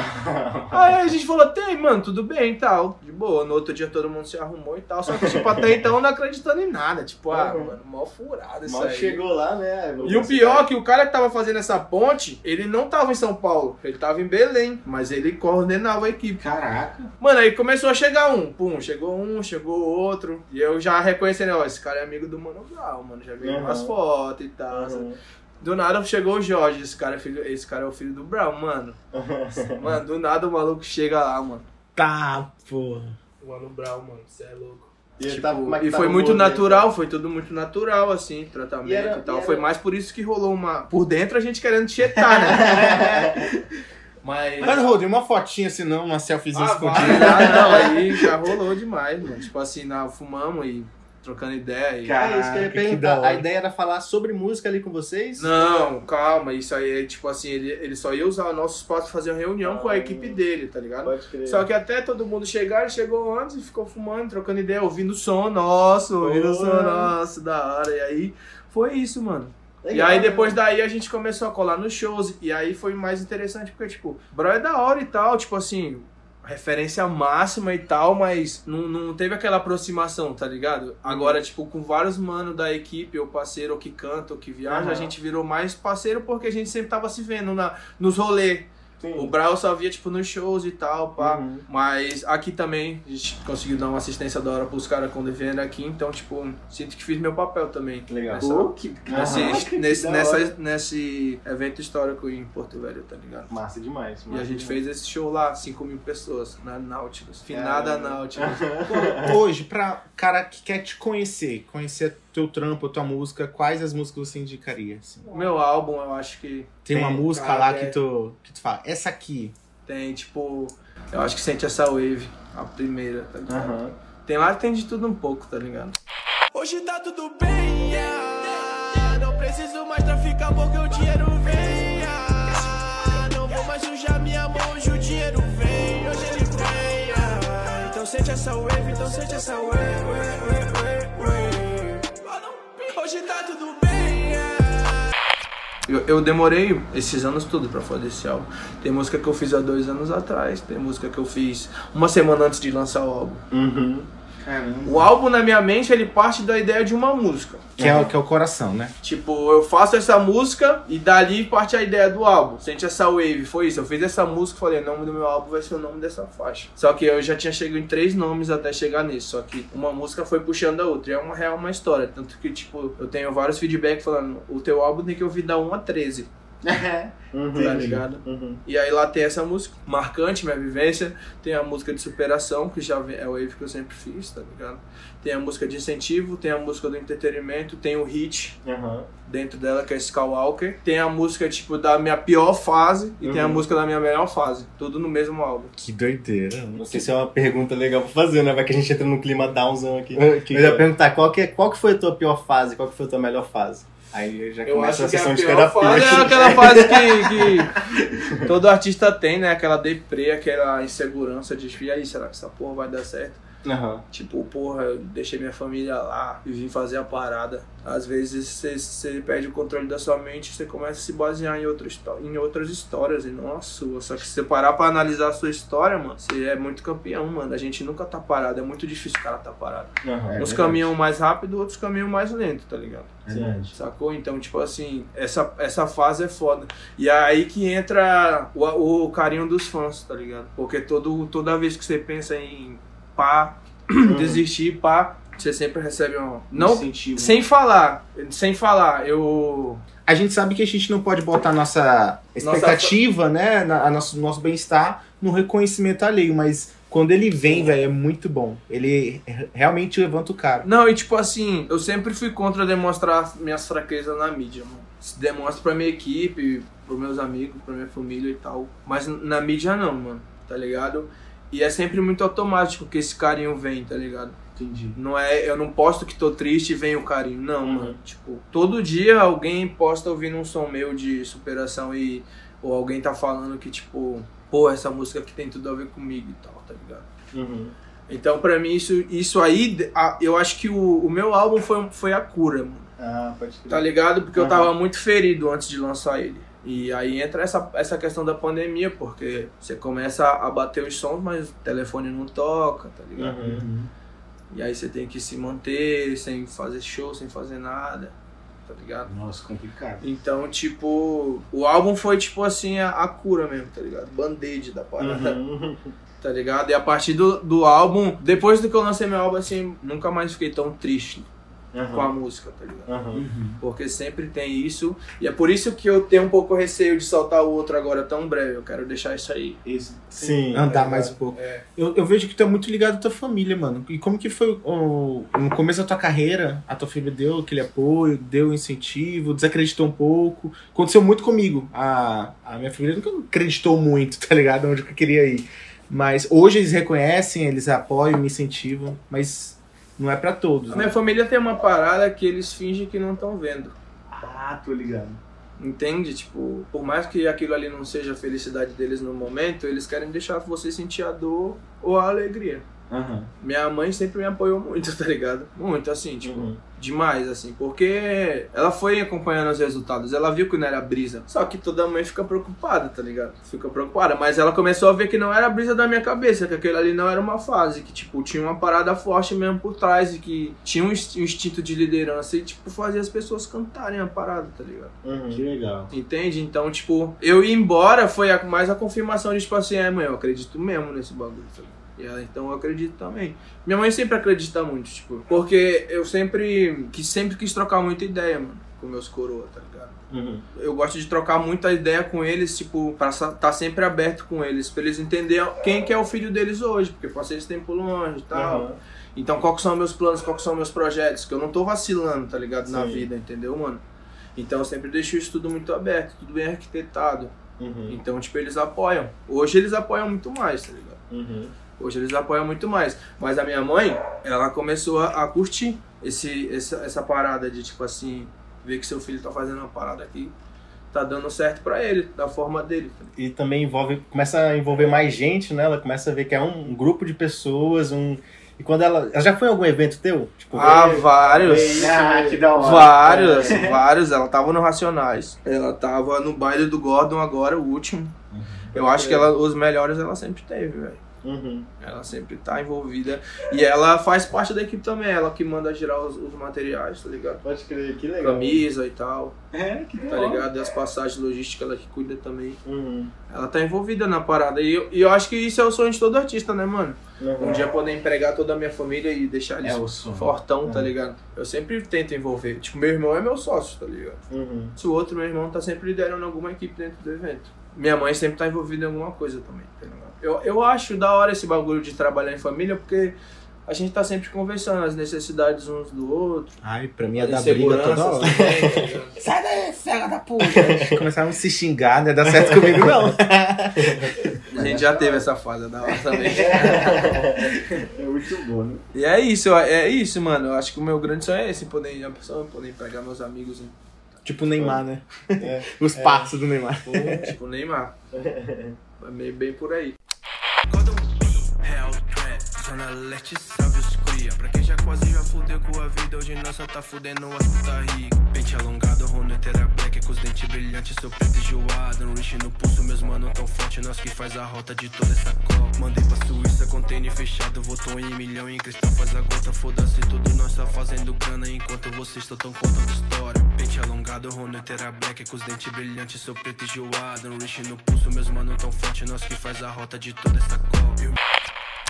Aí a gente falou, tem, mano, tudo bem e tal. De boa. No outro dia todo mundo se arrumou e tal. Só que, tipo, até então não acreditando em nada. Tipo, ah, Uhum. mano, mal furado isso Mal aí. chegou lá, né? E o pior é que o cara que tava fazendo essa ponte, ele não tava em São Paulo, ele tava em Belém, mas ele coordenava a equipe. Caraca. Mano, aí começou a chegar um, pum, chegou um, chegou outro, e eu já reconhecendo, ó, esse cara é amigo do Mano Brown, mano, já vi Uhum. umas fotos e tal. Uhum. Do nada chegou o Jorge, esse cara, é filho, esse cara é o filho do Brown, mano. Mano, do nada o maluco chega lá, mano. Tá, porra. O Mano Brown, mano, você é louco. E, ele Tipo, tava- é e tava foi muito natural, foi tudo muito natural, assim, tratamento E e, era- tal. e era- Foi mais por isso que rolou uma. Por dentro a gente querendo tietar, né? Mas. Mas, Rodrigo, uma fotinha assim, não, uma selfiezinha Ah, escondida. vai, ah, não, aí já rolou demais, mano. Tipo assim, na, fumamos e trocando ideia. E... É isso que eu ia perguntar. A ideia era falar sobre música ali com vocês? Não, calma, isso aí é tipo assim, ele, ele só ia usar o nosso espaço pra fazer uma reunião com a Ah. equipe dele, tá ligado? Pode crer. Só que até todo mundo chegar, ele chegou antes e ficou fumando, trocando ideia, ouvindo o som nosso, ouvindo o som nosso, da hora. E aí foi isso, mano. e Legal, aí né? depois daí a gente começou a colar nos shows. E aí foi mais interessante porque, tipo, bro é da hora e tal, tipo assim, referência máxima e tal, mas não, não teve aquela aproximação, tá ligado? Agora, tipo, com vários manos da equipe, ou parceiro, ou que canta, ou que viaja, Aham. a gente virou mais parceiro porque a gente sempre tava se vendo na, nos rolês. Sim. O Brau só via, tipo, nos shows e tal, pá. Uhum. Mas aqui também a gente conseguiu dar uma assistência da hora pros caras quando vieram aqui, então, tipo, sinto que fiz meu papel também. Legal. Nessa, Pô, que nesse, Caraca, nesse, nessa, nesse evento histórico em Porto Velho, tá ligado? Massa demais. E massa a gente demais. fez esse show lá, 5 mil pessoas, na Nautilus. Finada Caramba. Nautilus. Pô, Hoje, pra cara que quer te conhecer, conhecer teu trampo, tua música, quais as músicas você indicaria? assim? O meu álbum, eu acho que Tem uma Tem, música cara, lá é- que tu, que tu fala, essa aqui. tem, tipo, eu acho que sente essa wave, a primeira, tá ligado? Aham. Tem lá que tem de tudo um pouco, tá ligado? Hoje tá tudo bem, yeah. Não preciso mais traficar porque o dinheiro vem. yeah. Não vou mais sujar minha mão, hoje o dinheiro vem. Hoje ele vem. yeah. Então sente essa wave, então sente essa wave. wave, wave, wave. Hoje tá tudo bem, yeah. Eu, eu demorei esses anos tudo pra fazer esse álbum. Tem música que eu fiz há dois anos atrás, tem música que eu fiz uma semana antes de lançar o álbum. Uhum. Caramba. O álbum, na minha mente, ele parte da ideia de uma música. Que é, o- que é o coração, né? Tipo, eu faço essa música e dali parte a ideia do álbum. Sente essa wave, foi isso. Eu fiz essa música e falei, o nome do meu álbum vai ser o nome dessa faixa. Só que eu já tinha chegado em três nomes até chegar nisso. Só que uma música foi puxando a outra. E é uma real uma história. Tanto que, tipo, eu tenho vários feedbacks falando, o teu álbum tem que ouvir da 1 a 13. Uhum. tá ligado? Uhum. E aí lá tem essa música, marcante, minha vivência. Tem a música de superação, que já é o wave que eu sempre fiz, tá ligado? Tem a música de incentivo, tem a música do entretenimento, tem o hit Uhum. dentro dela, que é Skywalker. Tem a música, tipo, da minha pior fase e tem a Uhum. música da minha melhor fase. Tudo no mesmo álbum. Que doideira. Não sei se é uma pergunta legal pra fazer, né? Vai que a gente entra num clima downzão aqui. É, que- Eu ia perguntar qual que, é- qual que foi a tua pior fase, qual que foi a tua melhor fase. Aí já Eu começa acho a que a sessão de pior fase terapia. é aquela fase que, que todo artista tem, né? Aquela deprê, aquela insegurança de, e aí, será que essa porra vai dar certo? Aham. Tipo, porra, eu deixei minha família lá e vim fazer a parada. Às vezes você, perde o controle da sua mente e você começa a se basear em, histó- em outras histórias e não a sua. Só que se você parar pra analisar a sua história, mano, você é muito campeão, mano. A gente nunca tá parado, é muito difícil o cara tá parado. Aham. É Uns caminham mais rápido, outros caminham mais lento, tá ligado? Verdade. Sacou? Então, tipo assim, essa, essa fase é foda. E é aí que entra o, o carinho dos fãs, tá ligado? Porque todo, toda vez que você pensa em pá, desistir, pá, você sempre recebe um. Não. incentivo. Sem falar, sem falar, eu. A gente sabe que a gente não pode botar nossa expectativa, né, na, a nosso, nosso bem-estar no reconhecimento alheio, mas quando ele vem, velho, é muito bom. Ele realmente levanta o cara. Não, e tipo assim, eu sempre fui contra demonstrar minhas fraquezas na mídia, mano. Se demonstra pra minha equipe, pros meus amigos, pra minha família e tal. Mas na mídia não, mano, tá ligado? E é sempre muito automático que esse carinho vem, tá ligado? Entendi. Não é, eu não posto que tô triste e vem o carinho. Não, Uhum. mano. Tipo, todo dia alguém posta ouvindo um som meu de superação e. Ou alguém tá falando que, tipo, pô, essa música aqui tem tudo a ver comigo e tal, tá ligado? Uhum. Então, pra mim, isso, isso aí, a- eu acho que o, o meu álbum foi, foi a cura, mano. Ah, pode crer. Tá ligado? Porque eu Aham. tava muito ferido antes de lançar ele. E aí entra essa, essa questão da pandemia, porque você começa a bater os sons, mas o telefone não toca, tá ligado? Uhum. E aí você tem que se manter sem fazer show, sem fazer nada, tá ligado? Nossa, complicado. Então, tipo, o álbum foi tipo assim a, a cura mesmo, tá ligado? Band-aid da parada, Uhum. tá ligado? E a partir do, do álbum, depois do que eu lancei meu álbum, assim, nunca mais fiquei tão triste com a Uhum. música, tá ligado? Uhum. Porque sempre tem isso. E é por isso que eu tenho um pouco receio de soltar o outro agora tão breve. Eu quero deixar isso aí. Esse. Sim. Andar é, mais um pouco. é. Eu, eu vejo que tu é muito ligado à tua família, mano. E como que foi o, no começo da tua carreira? A tua família deu aquele apoio, deu incentivo, desacreditou um pouco. Aconteceu muito comigo. A, a minha família nunca acreditou muito, tá ligado? Onde que eu queria ir. Mas hoje eles reconhecem, eles apoiam, me incentivam. Mas não é pra todos. A né? minha família tem uma parada que eles fingem que não estão vendo. Ah, tô ligado. Entende? Tipo, por mais que aquilo ali não seja a felicidade deles no momento, eles querem deixar você sentir a dor ou a alegria. Aham. Minha mãe sempre me apoiou muito, tá ligado? Muito, assim, tipo, Uhum. demais, assim, porque ela foi acompanhando os resultados, ela viu que não era brisa. Só que toda mãe fica preocupada, tá ligado? Fica preocupada, mas ela começou a ver que não era brisa da minha cabeça, que aquilo ali não era uma fase, que, tipo, tinha uma parada forte mesmo por trás e que tinha um inst- instinto de liderança e, tipo, fazia as pessoas cantarem a parada, tá ligado? Uhum. Que legal. Entende? Então, tipo, eu ir embora foi a- mais a confirmação de, tipo assim, é, mãe, eu acredito mesmo nesse bagulho, tá ligado? E ela, então eu acredito também. Minha mãe sempre acredita muito, tipo, porque eu sempre, que sempre quis trocar muita ideia, mano, com meus coroa, tá ligado? Uhum. Eu gosto de trocar muita ideia com eles, tipo, pra estar tá sempre aberto com eles, pra eles entenderem quem que é o filho deles hoje, porque eu passei esse tempo longe e tal. Uhum. Então, qual que são meus planos, qual que são meus projetos, que eu não tô vacilando, tá ligado, na Sim. vida, entendeu, mano? Então, eu sempre deixo isso tudo muito aberto, tudo bem arquitetado. Uhum. Então, tipo, eles apoiam. Hoje eles apoiam muito mais, tá ligado? Uhum. Hoje eles apoiam muito mais. Mas a minha mãe, ela começou a, a curtir esse, essa, essa parada de, tipo assim, ver que seu filho tá fazendo uma parada aqui, tá dando certo pra ele, da forma dele. E também envolve, começa a envolver mais gente, né? Ela começa a ver que é um, um grupo de pessoas, um. E quando ela. Ela já foi em algum evento teu? Tipo, Ah, veio- vários. Ah, que da hora. Vários, vários. Ela tava no Racionais. Ela tava no baile do Gordon agora, o último. Eu acho que ela, os melhores ela sempre teve, velho. Uhum. Ela sempre tá envolvida. E ela faz parte da equipe também, ela que manda girar os, os materiais, tá ligado? Pode crer, que legal. Camisa e tal, É, que tá ligado? E as passagens logísticas ela que cuida também. Uhum. Ela tá envolvida na parada. E eu, e eu acho que isso é o sonho de todo artista, né, mano? Uhum. Um dia poder empregar toda a minha família e deixar eles É o sonho. fortão, tá ligado? Eu sempre tento envolver. Tipo, meu irmão é meu sócio, tá ligado? Uhum. Se o outro, meu irmão, tá sempre liderando alguma equipe dentro do evento. Minha mãe sempre tá envolvida em alguma coisa também, tá ligado? Eu, eu acho da hora esse bagulho de trabalhar em família, porque a gente tá sempre conversando as necessidades uns do outro. Ai, pra mim é dar briga toda hora. também, ligado? Sai daí, fega da puta. Começaram a se xingar, não ia dar certo comigo, não. A gente já teve essa fase da hora também. É muito bom, né? E é isso, é isso, mano. Eu acho que o meu grande sonho é esse, poder a pessoa, poder empregar meus amigos, tipo o Neymar, né? Os passos do Neymar. tipo Neymar. É meio bem por aí. Hellcat, Zona Leste, salve os cria. Pra quem já quase já fudeu com a vida Hoje nós só tá fudendo as puta rica Pente alongado, Ronetera Black Com os dentes brilhantes, sou preto enjoado. Um rich no pulso, meus mano tão forte Nós que faz a rota de toda essa copa. Mandei pra Suíça, container fechado Votou em milhão, em cristal faz a gota Foda-se tudo, nós só fazendo grana Enquanto vocês estão contando história. Pente alongado, Ronetera Black Com os dentes brilhantes, sou preto enjoado. Um rich no pulso, meus mano tão forte Nós que faz a rota de toda essa copa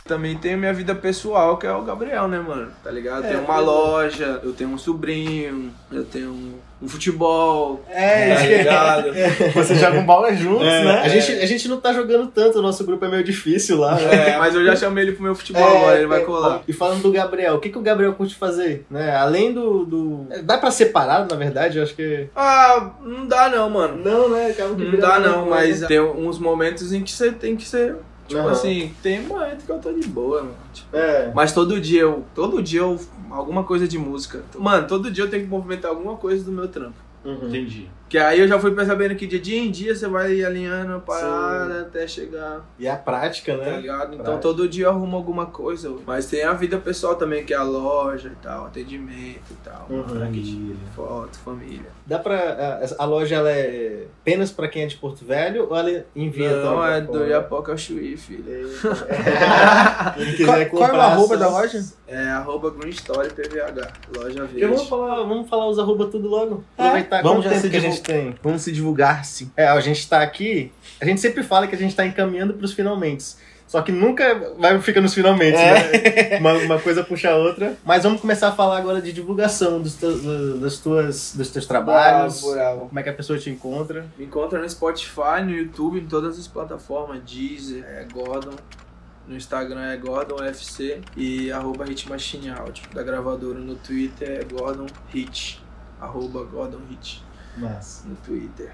Também tenho minha vida pessoal, que é o Gabriel, né, mano? Tá ligado? Eu É, tenho uma é. loja, eu tenho um sobrinho, eu tenho um, um futebol. É, tá isso que- ligado? Vocês jogam bola juntos, É, né? a, gente, a gente não tá jogando tanto, o nosso grupo é meio difícil lá. né? É, mas eu já chamei ele pro meu futebol É, agora, ele vai é, colar. E falando do Gabriel, o que, que o Gabriel curte fazer? Né? Além do, do. Dá pra separar, na verdade, eu acho que. Ah, não dá não, mano. Não, né? Acaba que Não dá não, mas tem uns momentos em que você tem que ser. Tipo Aham. assim, tem momento que eu tô de boa, mano. Tipo, É. Mas todo dia eu. Todo dia eu. Alguma coisa de música. Mano, todo dia eu tenho que movimentar alguma coisa do meu trampo. Uhum. Entendi. Que aí eu já fui percebendo que de dia em dia você vai alinhando a parada até chegar, E a prática, tá né? ligado? Então Prática. todo dia eu arrumo alguma coisa. Mas tem a vida pessoal também, que é a loja e tal, atendimento e tal. Uhum. Foto, família. Dá pra. A, a loja ela é apenas pra quem é de Porto Velho ou ela envia Não, também é do? Iapoca Chuí, filho. Quem quiser Qual, qual é o comprar arroba da loja? É arroba Green Story PVH, loja Eu verde. vamos falar, vamos falar os arroba tudo logo. É, Aproveitar vamos já se tem. Vamos se divulgar, sim. É, a gente tá aqui. A gente sempre fala que a gente tá encaminhando pros finalmente. Só que nunca vai fica nos finalmente, né? Uma, uma coisa puxa a outra. Mas vamos começar a falar agora de divulgação dos, teus- das tuas, dos teus trabalhos. Bravo, bravo. Como é que a pessoa te encontra? Me encontra no Spotify, no YouTube, em todas as plataformas, Deezer, é Gordon. No Instagram é Gordon FC e arroba Hit Machine Audio. Da gravadora no Twitter é Gordon Hit. Arroba Gordon Mas. no Twitter.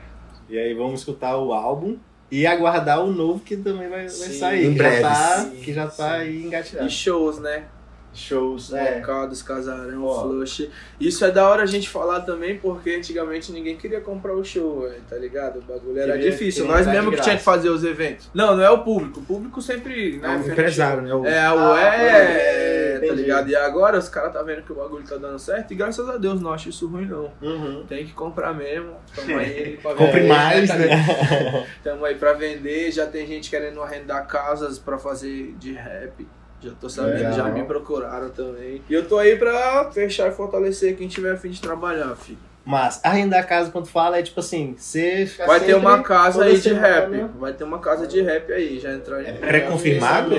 E aí vamos escutar o álbum e aguardar o novo que também vai, vai Sim, sair. em que breve, Já tá, sim, que já tá aí engatilhado. E shows, né? Shows. É. Mercados, Casarão, Ó. Flush. Isso é da hora a gente falar também, porque antigamente ninguém queria comprar o show, velho, tá ligado? O bagulho era Queria- difícil. queria Nós mesmo que tinha que fazer os eventos. Não, não é o público. O público sempre. É Né, o fez empresário, né? O- É, o Ah, é, tá entendi. ligado? E agora os caras tá vendo que o bagulho tá dando certo e graças a Deus não acho isso ruim não. Uhum. Tem que comprar mesmo. Tamo aí pra Compre vender, mais, tá né? Tamo aí pra vender. Já tem gente querendo arrendar casas pra fazer de rap. Já tô sabendo, Legal. já me procuraram também. E eu tô aí pra fechar e fortalecer quem tiver a fim de trabalhar, filho. Mas arrendar casa, quando fala, é tipo assim, você Vai ter uma casa aí de rap. Vai ter uma casa de rap aí. Já entrar É pré-confirmado?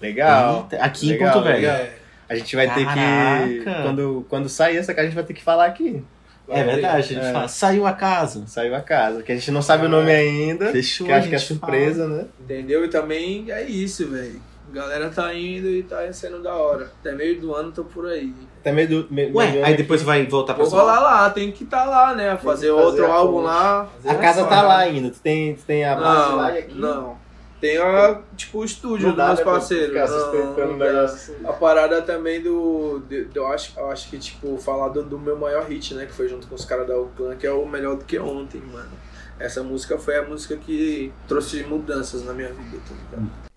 Legal. Eita, Aqui em Legal, Porto Velho. legal. A gente vai ter que. Caraca. Quando, quando sair essa casa, a gente vai ter que falar aqui. É verdade, a gente É. fala, saiu a casa. Saiu a casa. Que a gente não sabe o nome ainda. Fechou, Que acho que é surpresa, né? Entendeu? E também é isso, velho. A galera tá indo e tá sendo da hora. Até meio do ano tô por aí. Até meio do. Meio, Ué, meio aí aqui. depois vai voltar pra Vou rolar lá, tem que estar tá lá, né? Fazer fazer outro a álbum lá. A casa tá lá ainda. Tu tem, tu tem a base Não, lá e aqui. não. Tem a, tipo, o estúdio Não dos dá, meus né, parceiros. Não, não assim. A parada também do. de- de- eu, acho, eu acho que, tipo, falar do, do meu maior hit, né? Que foi junto com os caras da Oclan, que é o melhor do que ontem, mano. Essa música foi a música que trouxe mudanças na minha vida, tá ligado?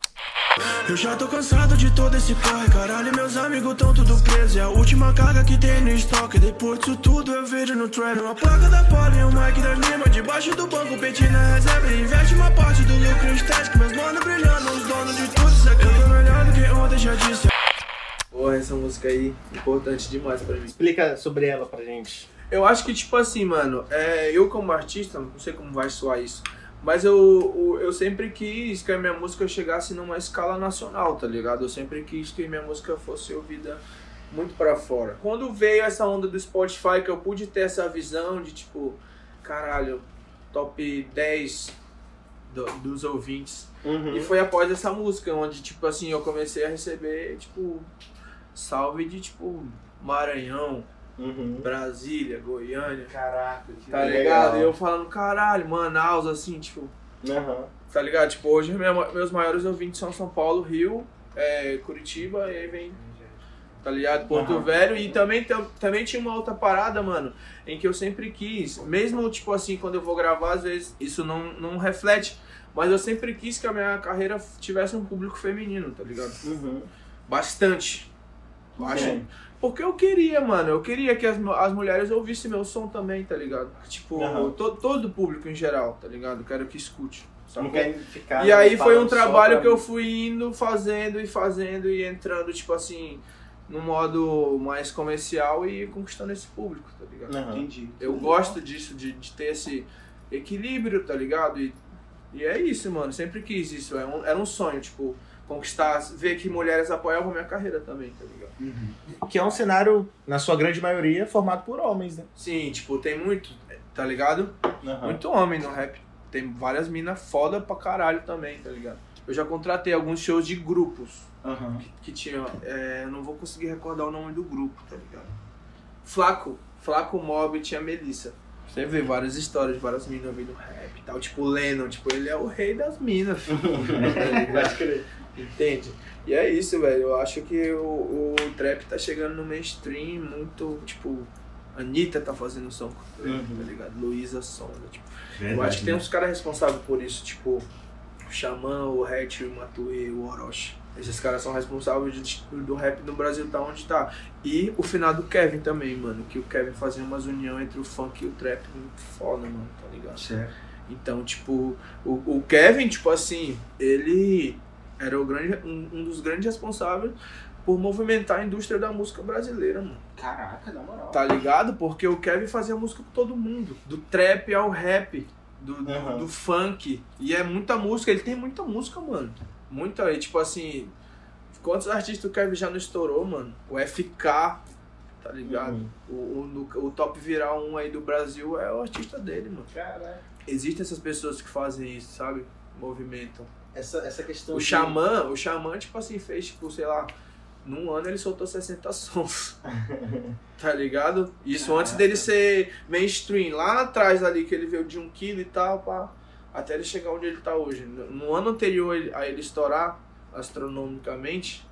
Eu já tô cansado de todo esse corre, caralho, meus amigos tão tudo presos. É a última carga que tem no estoque. Depois disso tudo eu vejo no trailer. Uma placa da Poli e um mic da Lima. Debaixo do banco, peitinho na reserva. Investe uma parte do lucro estético. Meus mano brilhando, os donos de tudo. Eu tô melhor do que ontem, já disse. Porra, essa música aí, importante demais pra mim. Explica sobre ela pra gente. Eu acho que, tipo assim, mano, é, eu como artista, não sei como vai soar isso, mas eu, eu, sempre quis que a minha música chegasse numa escala nacional, tá ligado? Eu sempre quis que minha música fosse ouvida muito pra fora. Quando veio essa onda do Spotify, que eu pude ter essa visão de, tipo, caralho, top 10 do- dos ouvintes. Uhum. E foi após essa música, onde, tipo assim, eu comecei a receber, tipo, salve de, tipo, Maranhão, Uhum. Brasília, Goiânia. Caraca, que Tá Legal. ligado? E eu falando, caralho, Manaus, assim, tipo, Aham. tá ligado? Tipo, hoje minha- meus maiores ouvintes são São Paulo, Rio, é, Curitiba, e aí vem, tá ligado? Porto Aham. Velho. E também, tam- também tinha uma outra parada, mano, em que eu sempre quis, mesmo, tipo assim, quando eu vou gravar, às vezes isso não, não reflete, mas eu sempre quis que a minha carreira tivesse um público feminino, tá ligado? Uhum. Bastante. Eu acho. Porque eu queria, mano. Eu queria que as, as mulheres ouvissem meu som também, tá ligado? Tipo, Aham. to- todo o público em geral, tá ligado? Eu quero que escute. Não quer ficar E aí foi um trabalho que eu fui indo, fazendo e fazendo e entrando, tipo assim, no modo mais comercial e conquistando esse público, tá ligado? Aham. Entendi. Eu gosto disso, de, de ter esse equilíbrio, tá ligado? E, e é isso, mano. Sempre quis isso. Era um, era um sonho, tipo, conquistar, ver que mulheres apoiavam minha carreira também, tá ligado? Que é um cenário, na sua grande maioria, formado por homens, né? Sim, tipo, tem muito, tá ligado? Aham. Muito homem no rap. Tem várias minas foda pra caralho também, tá ligado? Eu já contratei alguns shows de grupos Aham. que tinham. É, eu não vou conseguir recordar o nome do grupo, tá ligado? Flaco. Flaco Mob tinha Melissa. Você vê várias histórias de várias minas vindo rap e tal. Tipo o Lennon, tipo, ele é o rei das minas, filho. tá ligado? Entende? E é isso, velho. Eu acho que o, o trap tá chegando no mainstream muito, tipo, Anitta tá fazendo som com o trap, Uhum. tá ligado? Luísa Sonda, tipo. Verdade, eu acho que tem né? uns caras responsáveis por isso, tipo, o Xamã, o Hatch, o Matue, o Orochi. Esses caras são responsáveis de- do rap no Brasil tá onde tá. E o final do Kevin também, mano. Que o Kevin fazia umas união entre o funk e o trap muito foda, mano, tá ligado? Certo. Então, tipo, o, o Kevin, tipo assim, ele era o grande, um, um dos grandes responsáveis por movimentar a indústria da música brasileira, mano. Caraca, na moral. Tá ligado? Porque o Kevin fazia música com todo mundo. Do trap ao rap, do, do, Aham. do funk. E é muita música, ele tem muita música, mano. Muita, e tipo assim. Quantos artistas o Kevin já não estourou, mano? O FK, tá ligado? Uhum. O, o, no- o top viral 1 aí do Brasil é o artista dele, mano. Caralho. Existem essas pessoas que fazem isso, sabe? Movimentam. Essa, essa questão O de- Xamã, o Xamã, tipo assim, fez, tipo, sei lá, num ano ele soltou 60 sons. tá ligado? Isso antes dele ser mainstream. Lá atrás ali, que ele veio de um quilo e tal, pá, até ele chegar onde ele tá hoje. No no ano anterior ele- a ele estourar astronomicamente,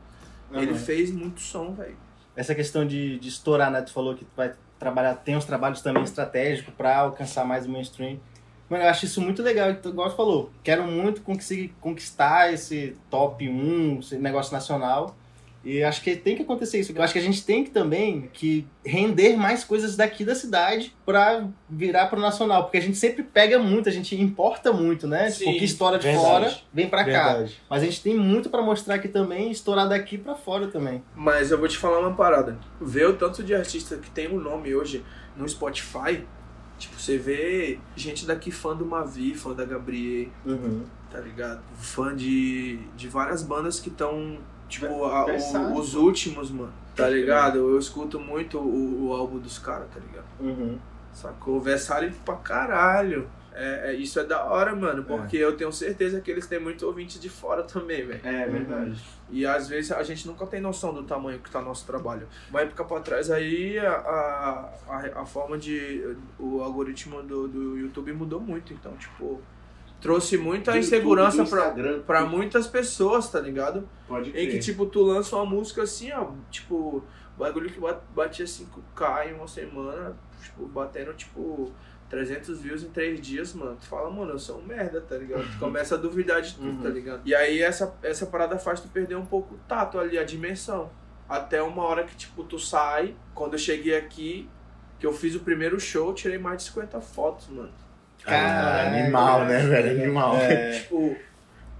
ele Aham. fez muito som, velho. Essa questão de, de estourar, né? Tu falou que tu vai trabalhar, tem uns trabalhos também estratégicos pra alcançar mais o mainstream. Mano, eu acho isso muito legal, igual tu falou. Quero muito conseguir conquistar esse top 1, esse negócio nacional. E acho que tem que acontecer isso. Eu acho que a gente tem que também que render mais coisas daqui da cidade pra virar pro nacional. Porque a gente sempre pega muito, a gente importa muito, né? Sim, tipo, que estoura de verdade. fora, vem pra cá. Verdade. Mas a gente tem muito pra mostrar aqui também, e estourar daqui pra fora também. Mas eu vou te falar uma parada. Vê o tanto de artista que tem o nome hoje no Spotify. Tipo, você vê gente daqui fã do Mavi, fã da Gabriel, Uhum. tá ligado? Fã de, de várias bandas que estão, tipo, a- o- os últimos, mano. Tá ligado? Eu escuto muito o, o álbum dos caras, tá ligado? Uhum. Sacou? Versátil pra caralho. É, é- isso é da hora, mano, porque eu tenho certeza que eles têm muito ouvinte de fora também, velho. É verdade. E às vezes a gente nunca tem noção do tamanho que tá nosso trabalho. Uma época pra trás aí a, a, a, forma de. O algoritmo do, do YouTube mudou muito. Então, tipo, trouxe muita insegurança YouTube, do pra, pra muitas pessoas, tá ligado? Pode Em crer. que, tipo, tu lança uma música assim, ó, tipo, bagulho que bat- batia 5k em uma semana, tipo, batendo, tipo, 300 views em 3 dias, mano. Tu fala, mano, eu sou um merda, tá ligado? Tu começa a duvidar de tudo, Uhum. tá ligado? E aí essa, essa parada faz tu perder um pouco o tato ali, a dimensão. Até uma hora que, tipo, tu sai, quando eu cheguei aqui, que eu fiz o primeiro show, eu tirei mais de 50 fotos, mano. Cara, animal, né, velho? Animal. É. Tipo,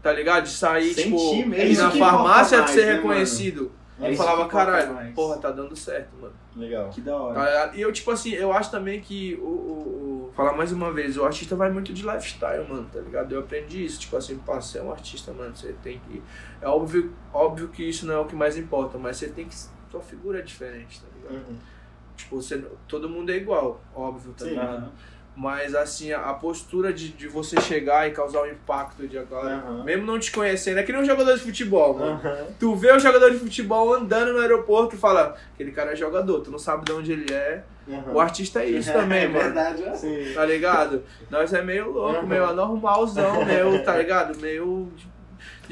Tá ligado? De sair, tipo, mesmo. ir Isso na farmácia de mais, ser né, reconhecido. É eu falava, caralho, mais. porra, tá dando certo, mano. Legal. Que da Tá hora. ligado? E eu, tipo assim, eu acho também que o, o, o- Falar mais uma vez, o artista vai muito de lifestyle, mano, tá ligado? Eu aprendi isso, tipo assim, pra ser um artista, mano, você tem que. É óbvio, óbvio que isso não é o que mais importa, mas você tem que. Sua figura é diferente, tá ligado? Uhum. Tipo, você, todo mundo é igual, óbvio, tá Sim. ligado? Mas assim, a, a postura de, de você chegar e causar um impacto de agora, Aham. mesmo não te conhecendo, é que nem um jogador de futebol, mano. Aham. Tu vê o jogador de futebol andando no aeroporto e fala, aquele cara é jogador, tu não sabe de onde ele é. O artista é isso também, é mano. verdade, é. Sim. Tá ligado? Nós é meio louco, Uhum. meio anormalzão, meio, tá ligado? Meio di-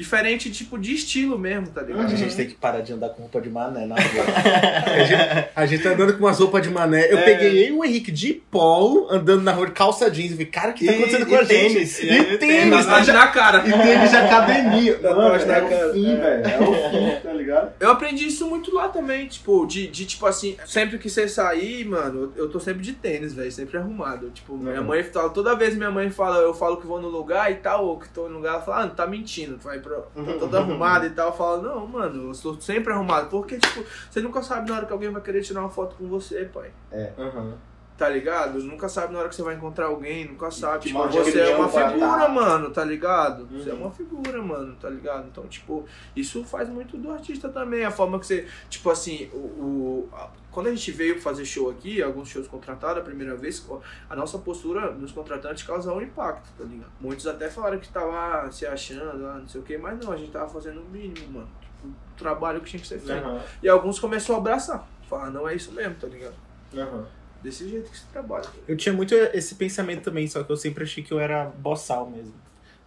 diferente, tipo, de estilo mesmo, tá ligado? A gente tem que parar de andar com roupa de mané na rua. a, gente, a gente tá andando com umas roupas de mané. Eu É. peguei eu e o Henrique de polo andando na rua de calça jeans. Eu falei, cara, o que tá E- acontecendo e com a gente? tênis, E, e tênis, tênis, Tatuagem na cara. E tênis de academia. Mano, na é cara. o fim, velho. É o fim, tá ligado? Eu aprendi isso muito lá também, tipo, de, de tipo assim, sempre que você sair, mano, eu tô sempre de tênis, velho, sempre arrumado. Tipo, minha Uhum. mãe fala, toda vez minha mãe fala, eu falo que vou no lugar e tal, ou que tô no lugar, ela fala, ah, tá mentindo, tu vai pra, tá todo arrumado e tal. Eu falo, não, mano, eu sou sempre arrumado. Porque, tipo, você nunca sabe na hora que alguém vai querer tirar uma foto com você, pai. Aham. Tá ligado? Nunca sabe na hora que você vai encontrar alguém, nunca sabe. Tipo, Uma você é uma figura, tá. mano, tá ligado? Você é Uhum. uma figura, mano, tá ligado? Então, tipo, isso faz muito do artista também. A forma que você. Tipo assim, o. o- a- quando a gente veio fazer show aqui, alguns shows contratados a primeira vez, a nossa postura nos contratantes causou um impacto, tá ligado? Muitos até falaram que tava se achando, ah, não sei o que, mas não, a gente tava fazendo o mínimo, mano. Tipo, o trabalho que tinha que ser feito. Aham. E alguns começaram a abraçar. Falar, não é isso mesmo, tá ligado? Aham. Desse jeito que se trabalha. Eu tinha muito esse pensamento também, só que eu sempre achei que eu era boçal mesmo.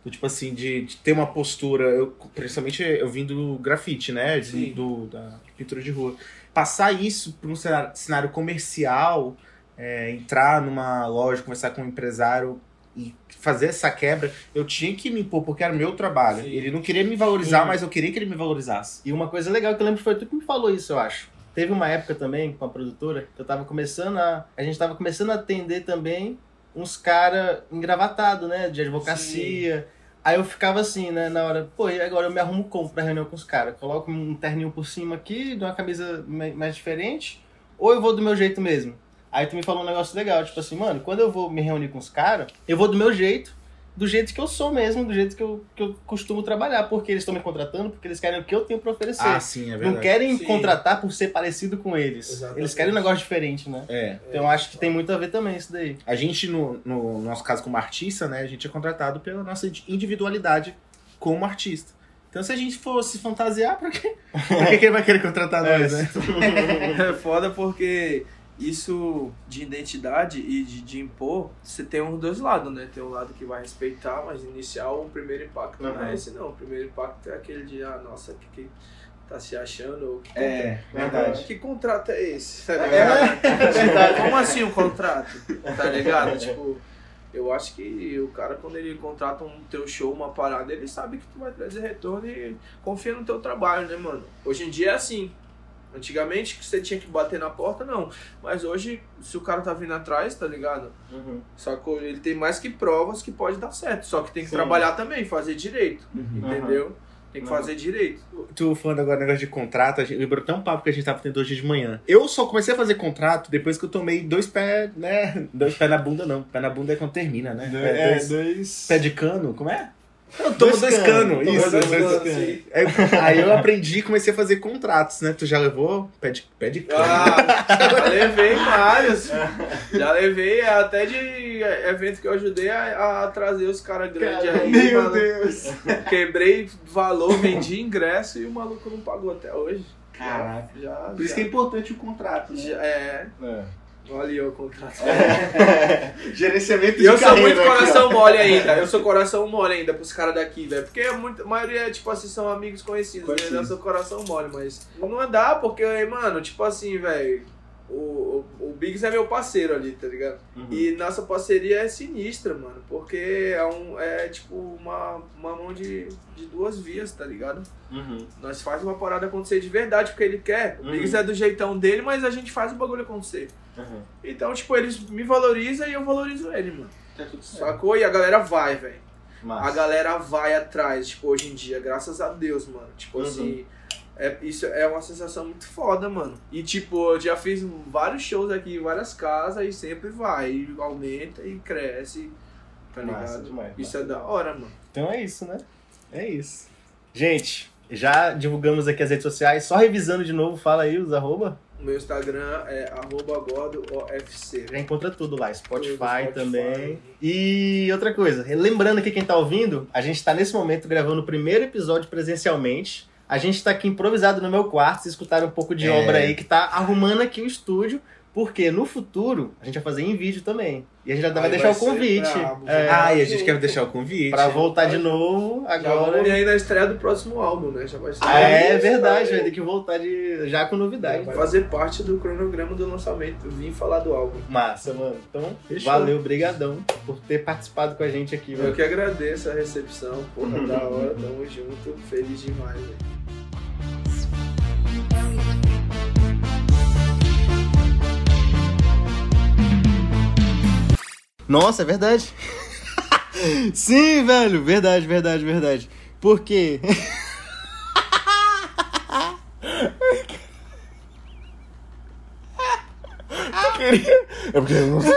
Do, tipo assim, de, de ter uma postura, eu, principalmente eu vim do grafite, né? De- do, da pintura de rua. Passar isso para um cenário, cenário comercial, é, entrar numa loja, conversar com um empresário e fazer essa quebra, eu tinha que me impor, porque era meu trabalho. Sim. Ele não queria me valorizar, Sim. mas eu queria que ele me valorizasse. E uma coisa legal que eu lembro foi tu que me falou isso, eu acho. Teve uma época também com a produtora que eu tava começando a. A gente tava começando a atender também uns cara engravatados, né? De advocacia. Aí eu ficava assim, né, na hora, pô, e agora eu me arrumo como pra reunião com os caras? Coloco um terninho por cima aqui, de uma camisa mais diferente, ou eu vou do meu jeito mesmo? Aí tu me falou um negócio legal, tipo assim, mano, quando eu vou me reunir com os caras, eu vou do meu jeito, do jeito que eu sou mesmo, do jeito que eu, que eu costumo trabalhar, porque eles estão me contratando, porque eles querem o que eu tenho pra oferecer. Ah, sim, é Não verdade. querem Sim. contratar por ser parecido com eles. Exatamente. Eles querem um negócio diferente, né? É. Então eu acho que tem muito a ver também isso daí. A gente, no, no nosso caso como artista, né, a gente é contratado pela nossa individualidade como artista. Então se a gente for se fantasiar, pra quê? Pra que, que ele vai querer contratar nós, né? É foda porque isso de identidade e de, de impor, você tem os dois lados, né? Tem um lado que vai respeitar, mas inicial o primeiro impacto não Uhum. é esse não. O primeiro impacto é aquele de, ah, nossa, que, que tá se achando, ou que, É, contra- verdade. que contrato é esse? Tá ligado? verdade. Como assim um contrato? Tá ligado? tipo, eu acho que o cara, quando ele contrata um teu show, uma parada, ele sabe que tu vai trazer retorno e confia no teu trabalho, né, mano? Hoje em dia é assim. Antigamente que você tinha que bater na porta, não. Mas hoje, se o cara tá vindo atrás, tá ligado? Sacou? Ele tem mais que provas que pode dar certo. Só que tem que Sim. trabalhar também, fazer direito. Uhum. Entendeu? Tem que Uhum. fazer direito. Tu falando agora negócio de contrato, a gente lembrou até um papo que a gente tava tendo hoje de manhã. Eu só comecei a fazer contrato depois que eu tomei dois pés, né? Dois pés na bunda, não. Pé na bunda é quando termina, né? Dois, dois. pé de cano, como é? Eu tomo Dois dois, cano, canos, toma isso. dois dois cano, cano. sim. Aí, aí eu aprendi e comecei a fazer contratos, né? Tu já levou pé de, pé de cano. Ah, já levei vários. Já levei até de evento que eu ajudei a, a trazer os caras grandes aí. Meu mano. Deus. Quebrei valor, vendi ingresso e o maluco não pagou até hoje. Caraca. Já, Por isso já, que é importante o contrato, né? já- é, É. valeu o contrato. Gerenciamento E de eu sou carreira muito aqui, ó. coração mole ainda. Eu sou coração mole ainda pros caras daqui, velho. Porque é muito, a maioria, tipo assim, são amigos conhecidos. né? Conhecidos. Eu sou coração mole, mas não dá, porque, mano, tipo assim, velho. O, o, o Biggs é meu parceiro ali, tá ligado? Uhum. E nossa parceria é sinistra, mano. Porque é, um, é tipo uma, uma mão de, de duas vias, tá ligado? Uhum. Nós faz uma parada acontecer de verdade, porque ele quer. O Uhum. Biggs é do jeitão dele, mas a gente faz o bagulho acontecer. Uhum. Então, tipo, eles me valorizam e eu valorizo ele, mano. Tá tudo certo. Sacou? E a galera vai, velho. Massa. a galera vai atrás, tipo, hoje em dia, graças a Deus, mano. Tipo Uhum. assim, é, isso é uma sensação muito foda, mano. E tipo, eu já fiz vários shows aqui em várias casas e sempre vai, e aumenta e cresce, tá Massa ligado? demais, isso é da hora, mano. Então é isso, né? É isso. Gente, já divulgamos aqui as redes sociais. Só revisando de novo, fala aí os arroba. O meu Instagram é arroba GodoOFC. Já encontra tudo lá, Spotify, Spotify. também. E outra coisa, lembrando aqui quem tá ouvindo, a gente tá nesse momento gravando o primeiro episódio presencialmente. A gente tá aqui improvisado no meu quarto, vocês escutaram um pouco de É. obra aí que tá arrumando aqui o estúdio, porque no futuro a gente vai fazer em vídeo também. E a gente já vai deixar vai o convite. brabo, É, Ah, e a gente quer deixar o convite. pra voltar de novo agora. vamos aí na estreia do próximo álbum, né? Já vai ser. Ah, é verdade, vai ter que voltar de, já com novidade. Vai fazer parte do cronograma do lançamento. Vim falar do álbum. Massa, mano. Então, Fechou. valeu, brigadão por ter participado com a gente aqui, Eu velho. que agradeço a recepção, porra, da hora, tamo junto, feliz demais, velho. Nossa, é verdade. Sim, velho, verdade, verdade, verdade. Por quê? Eu queria. É porque eu não.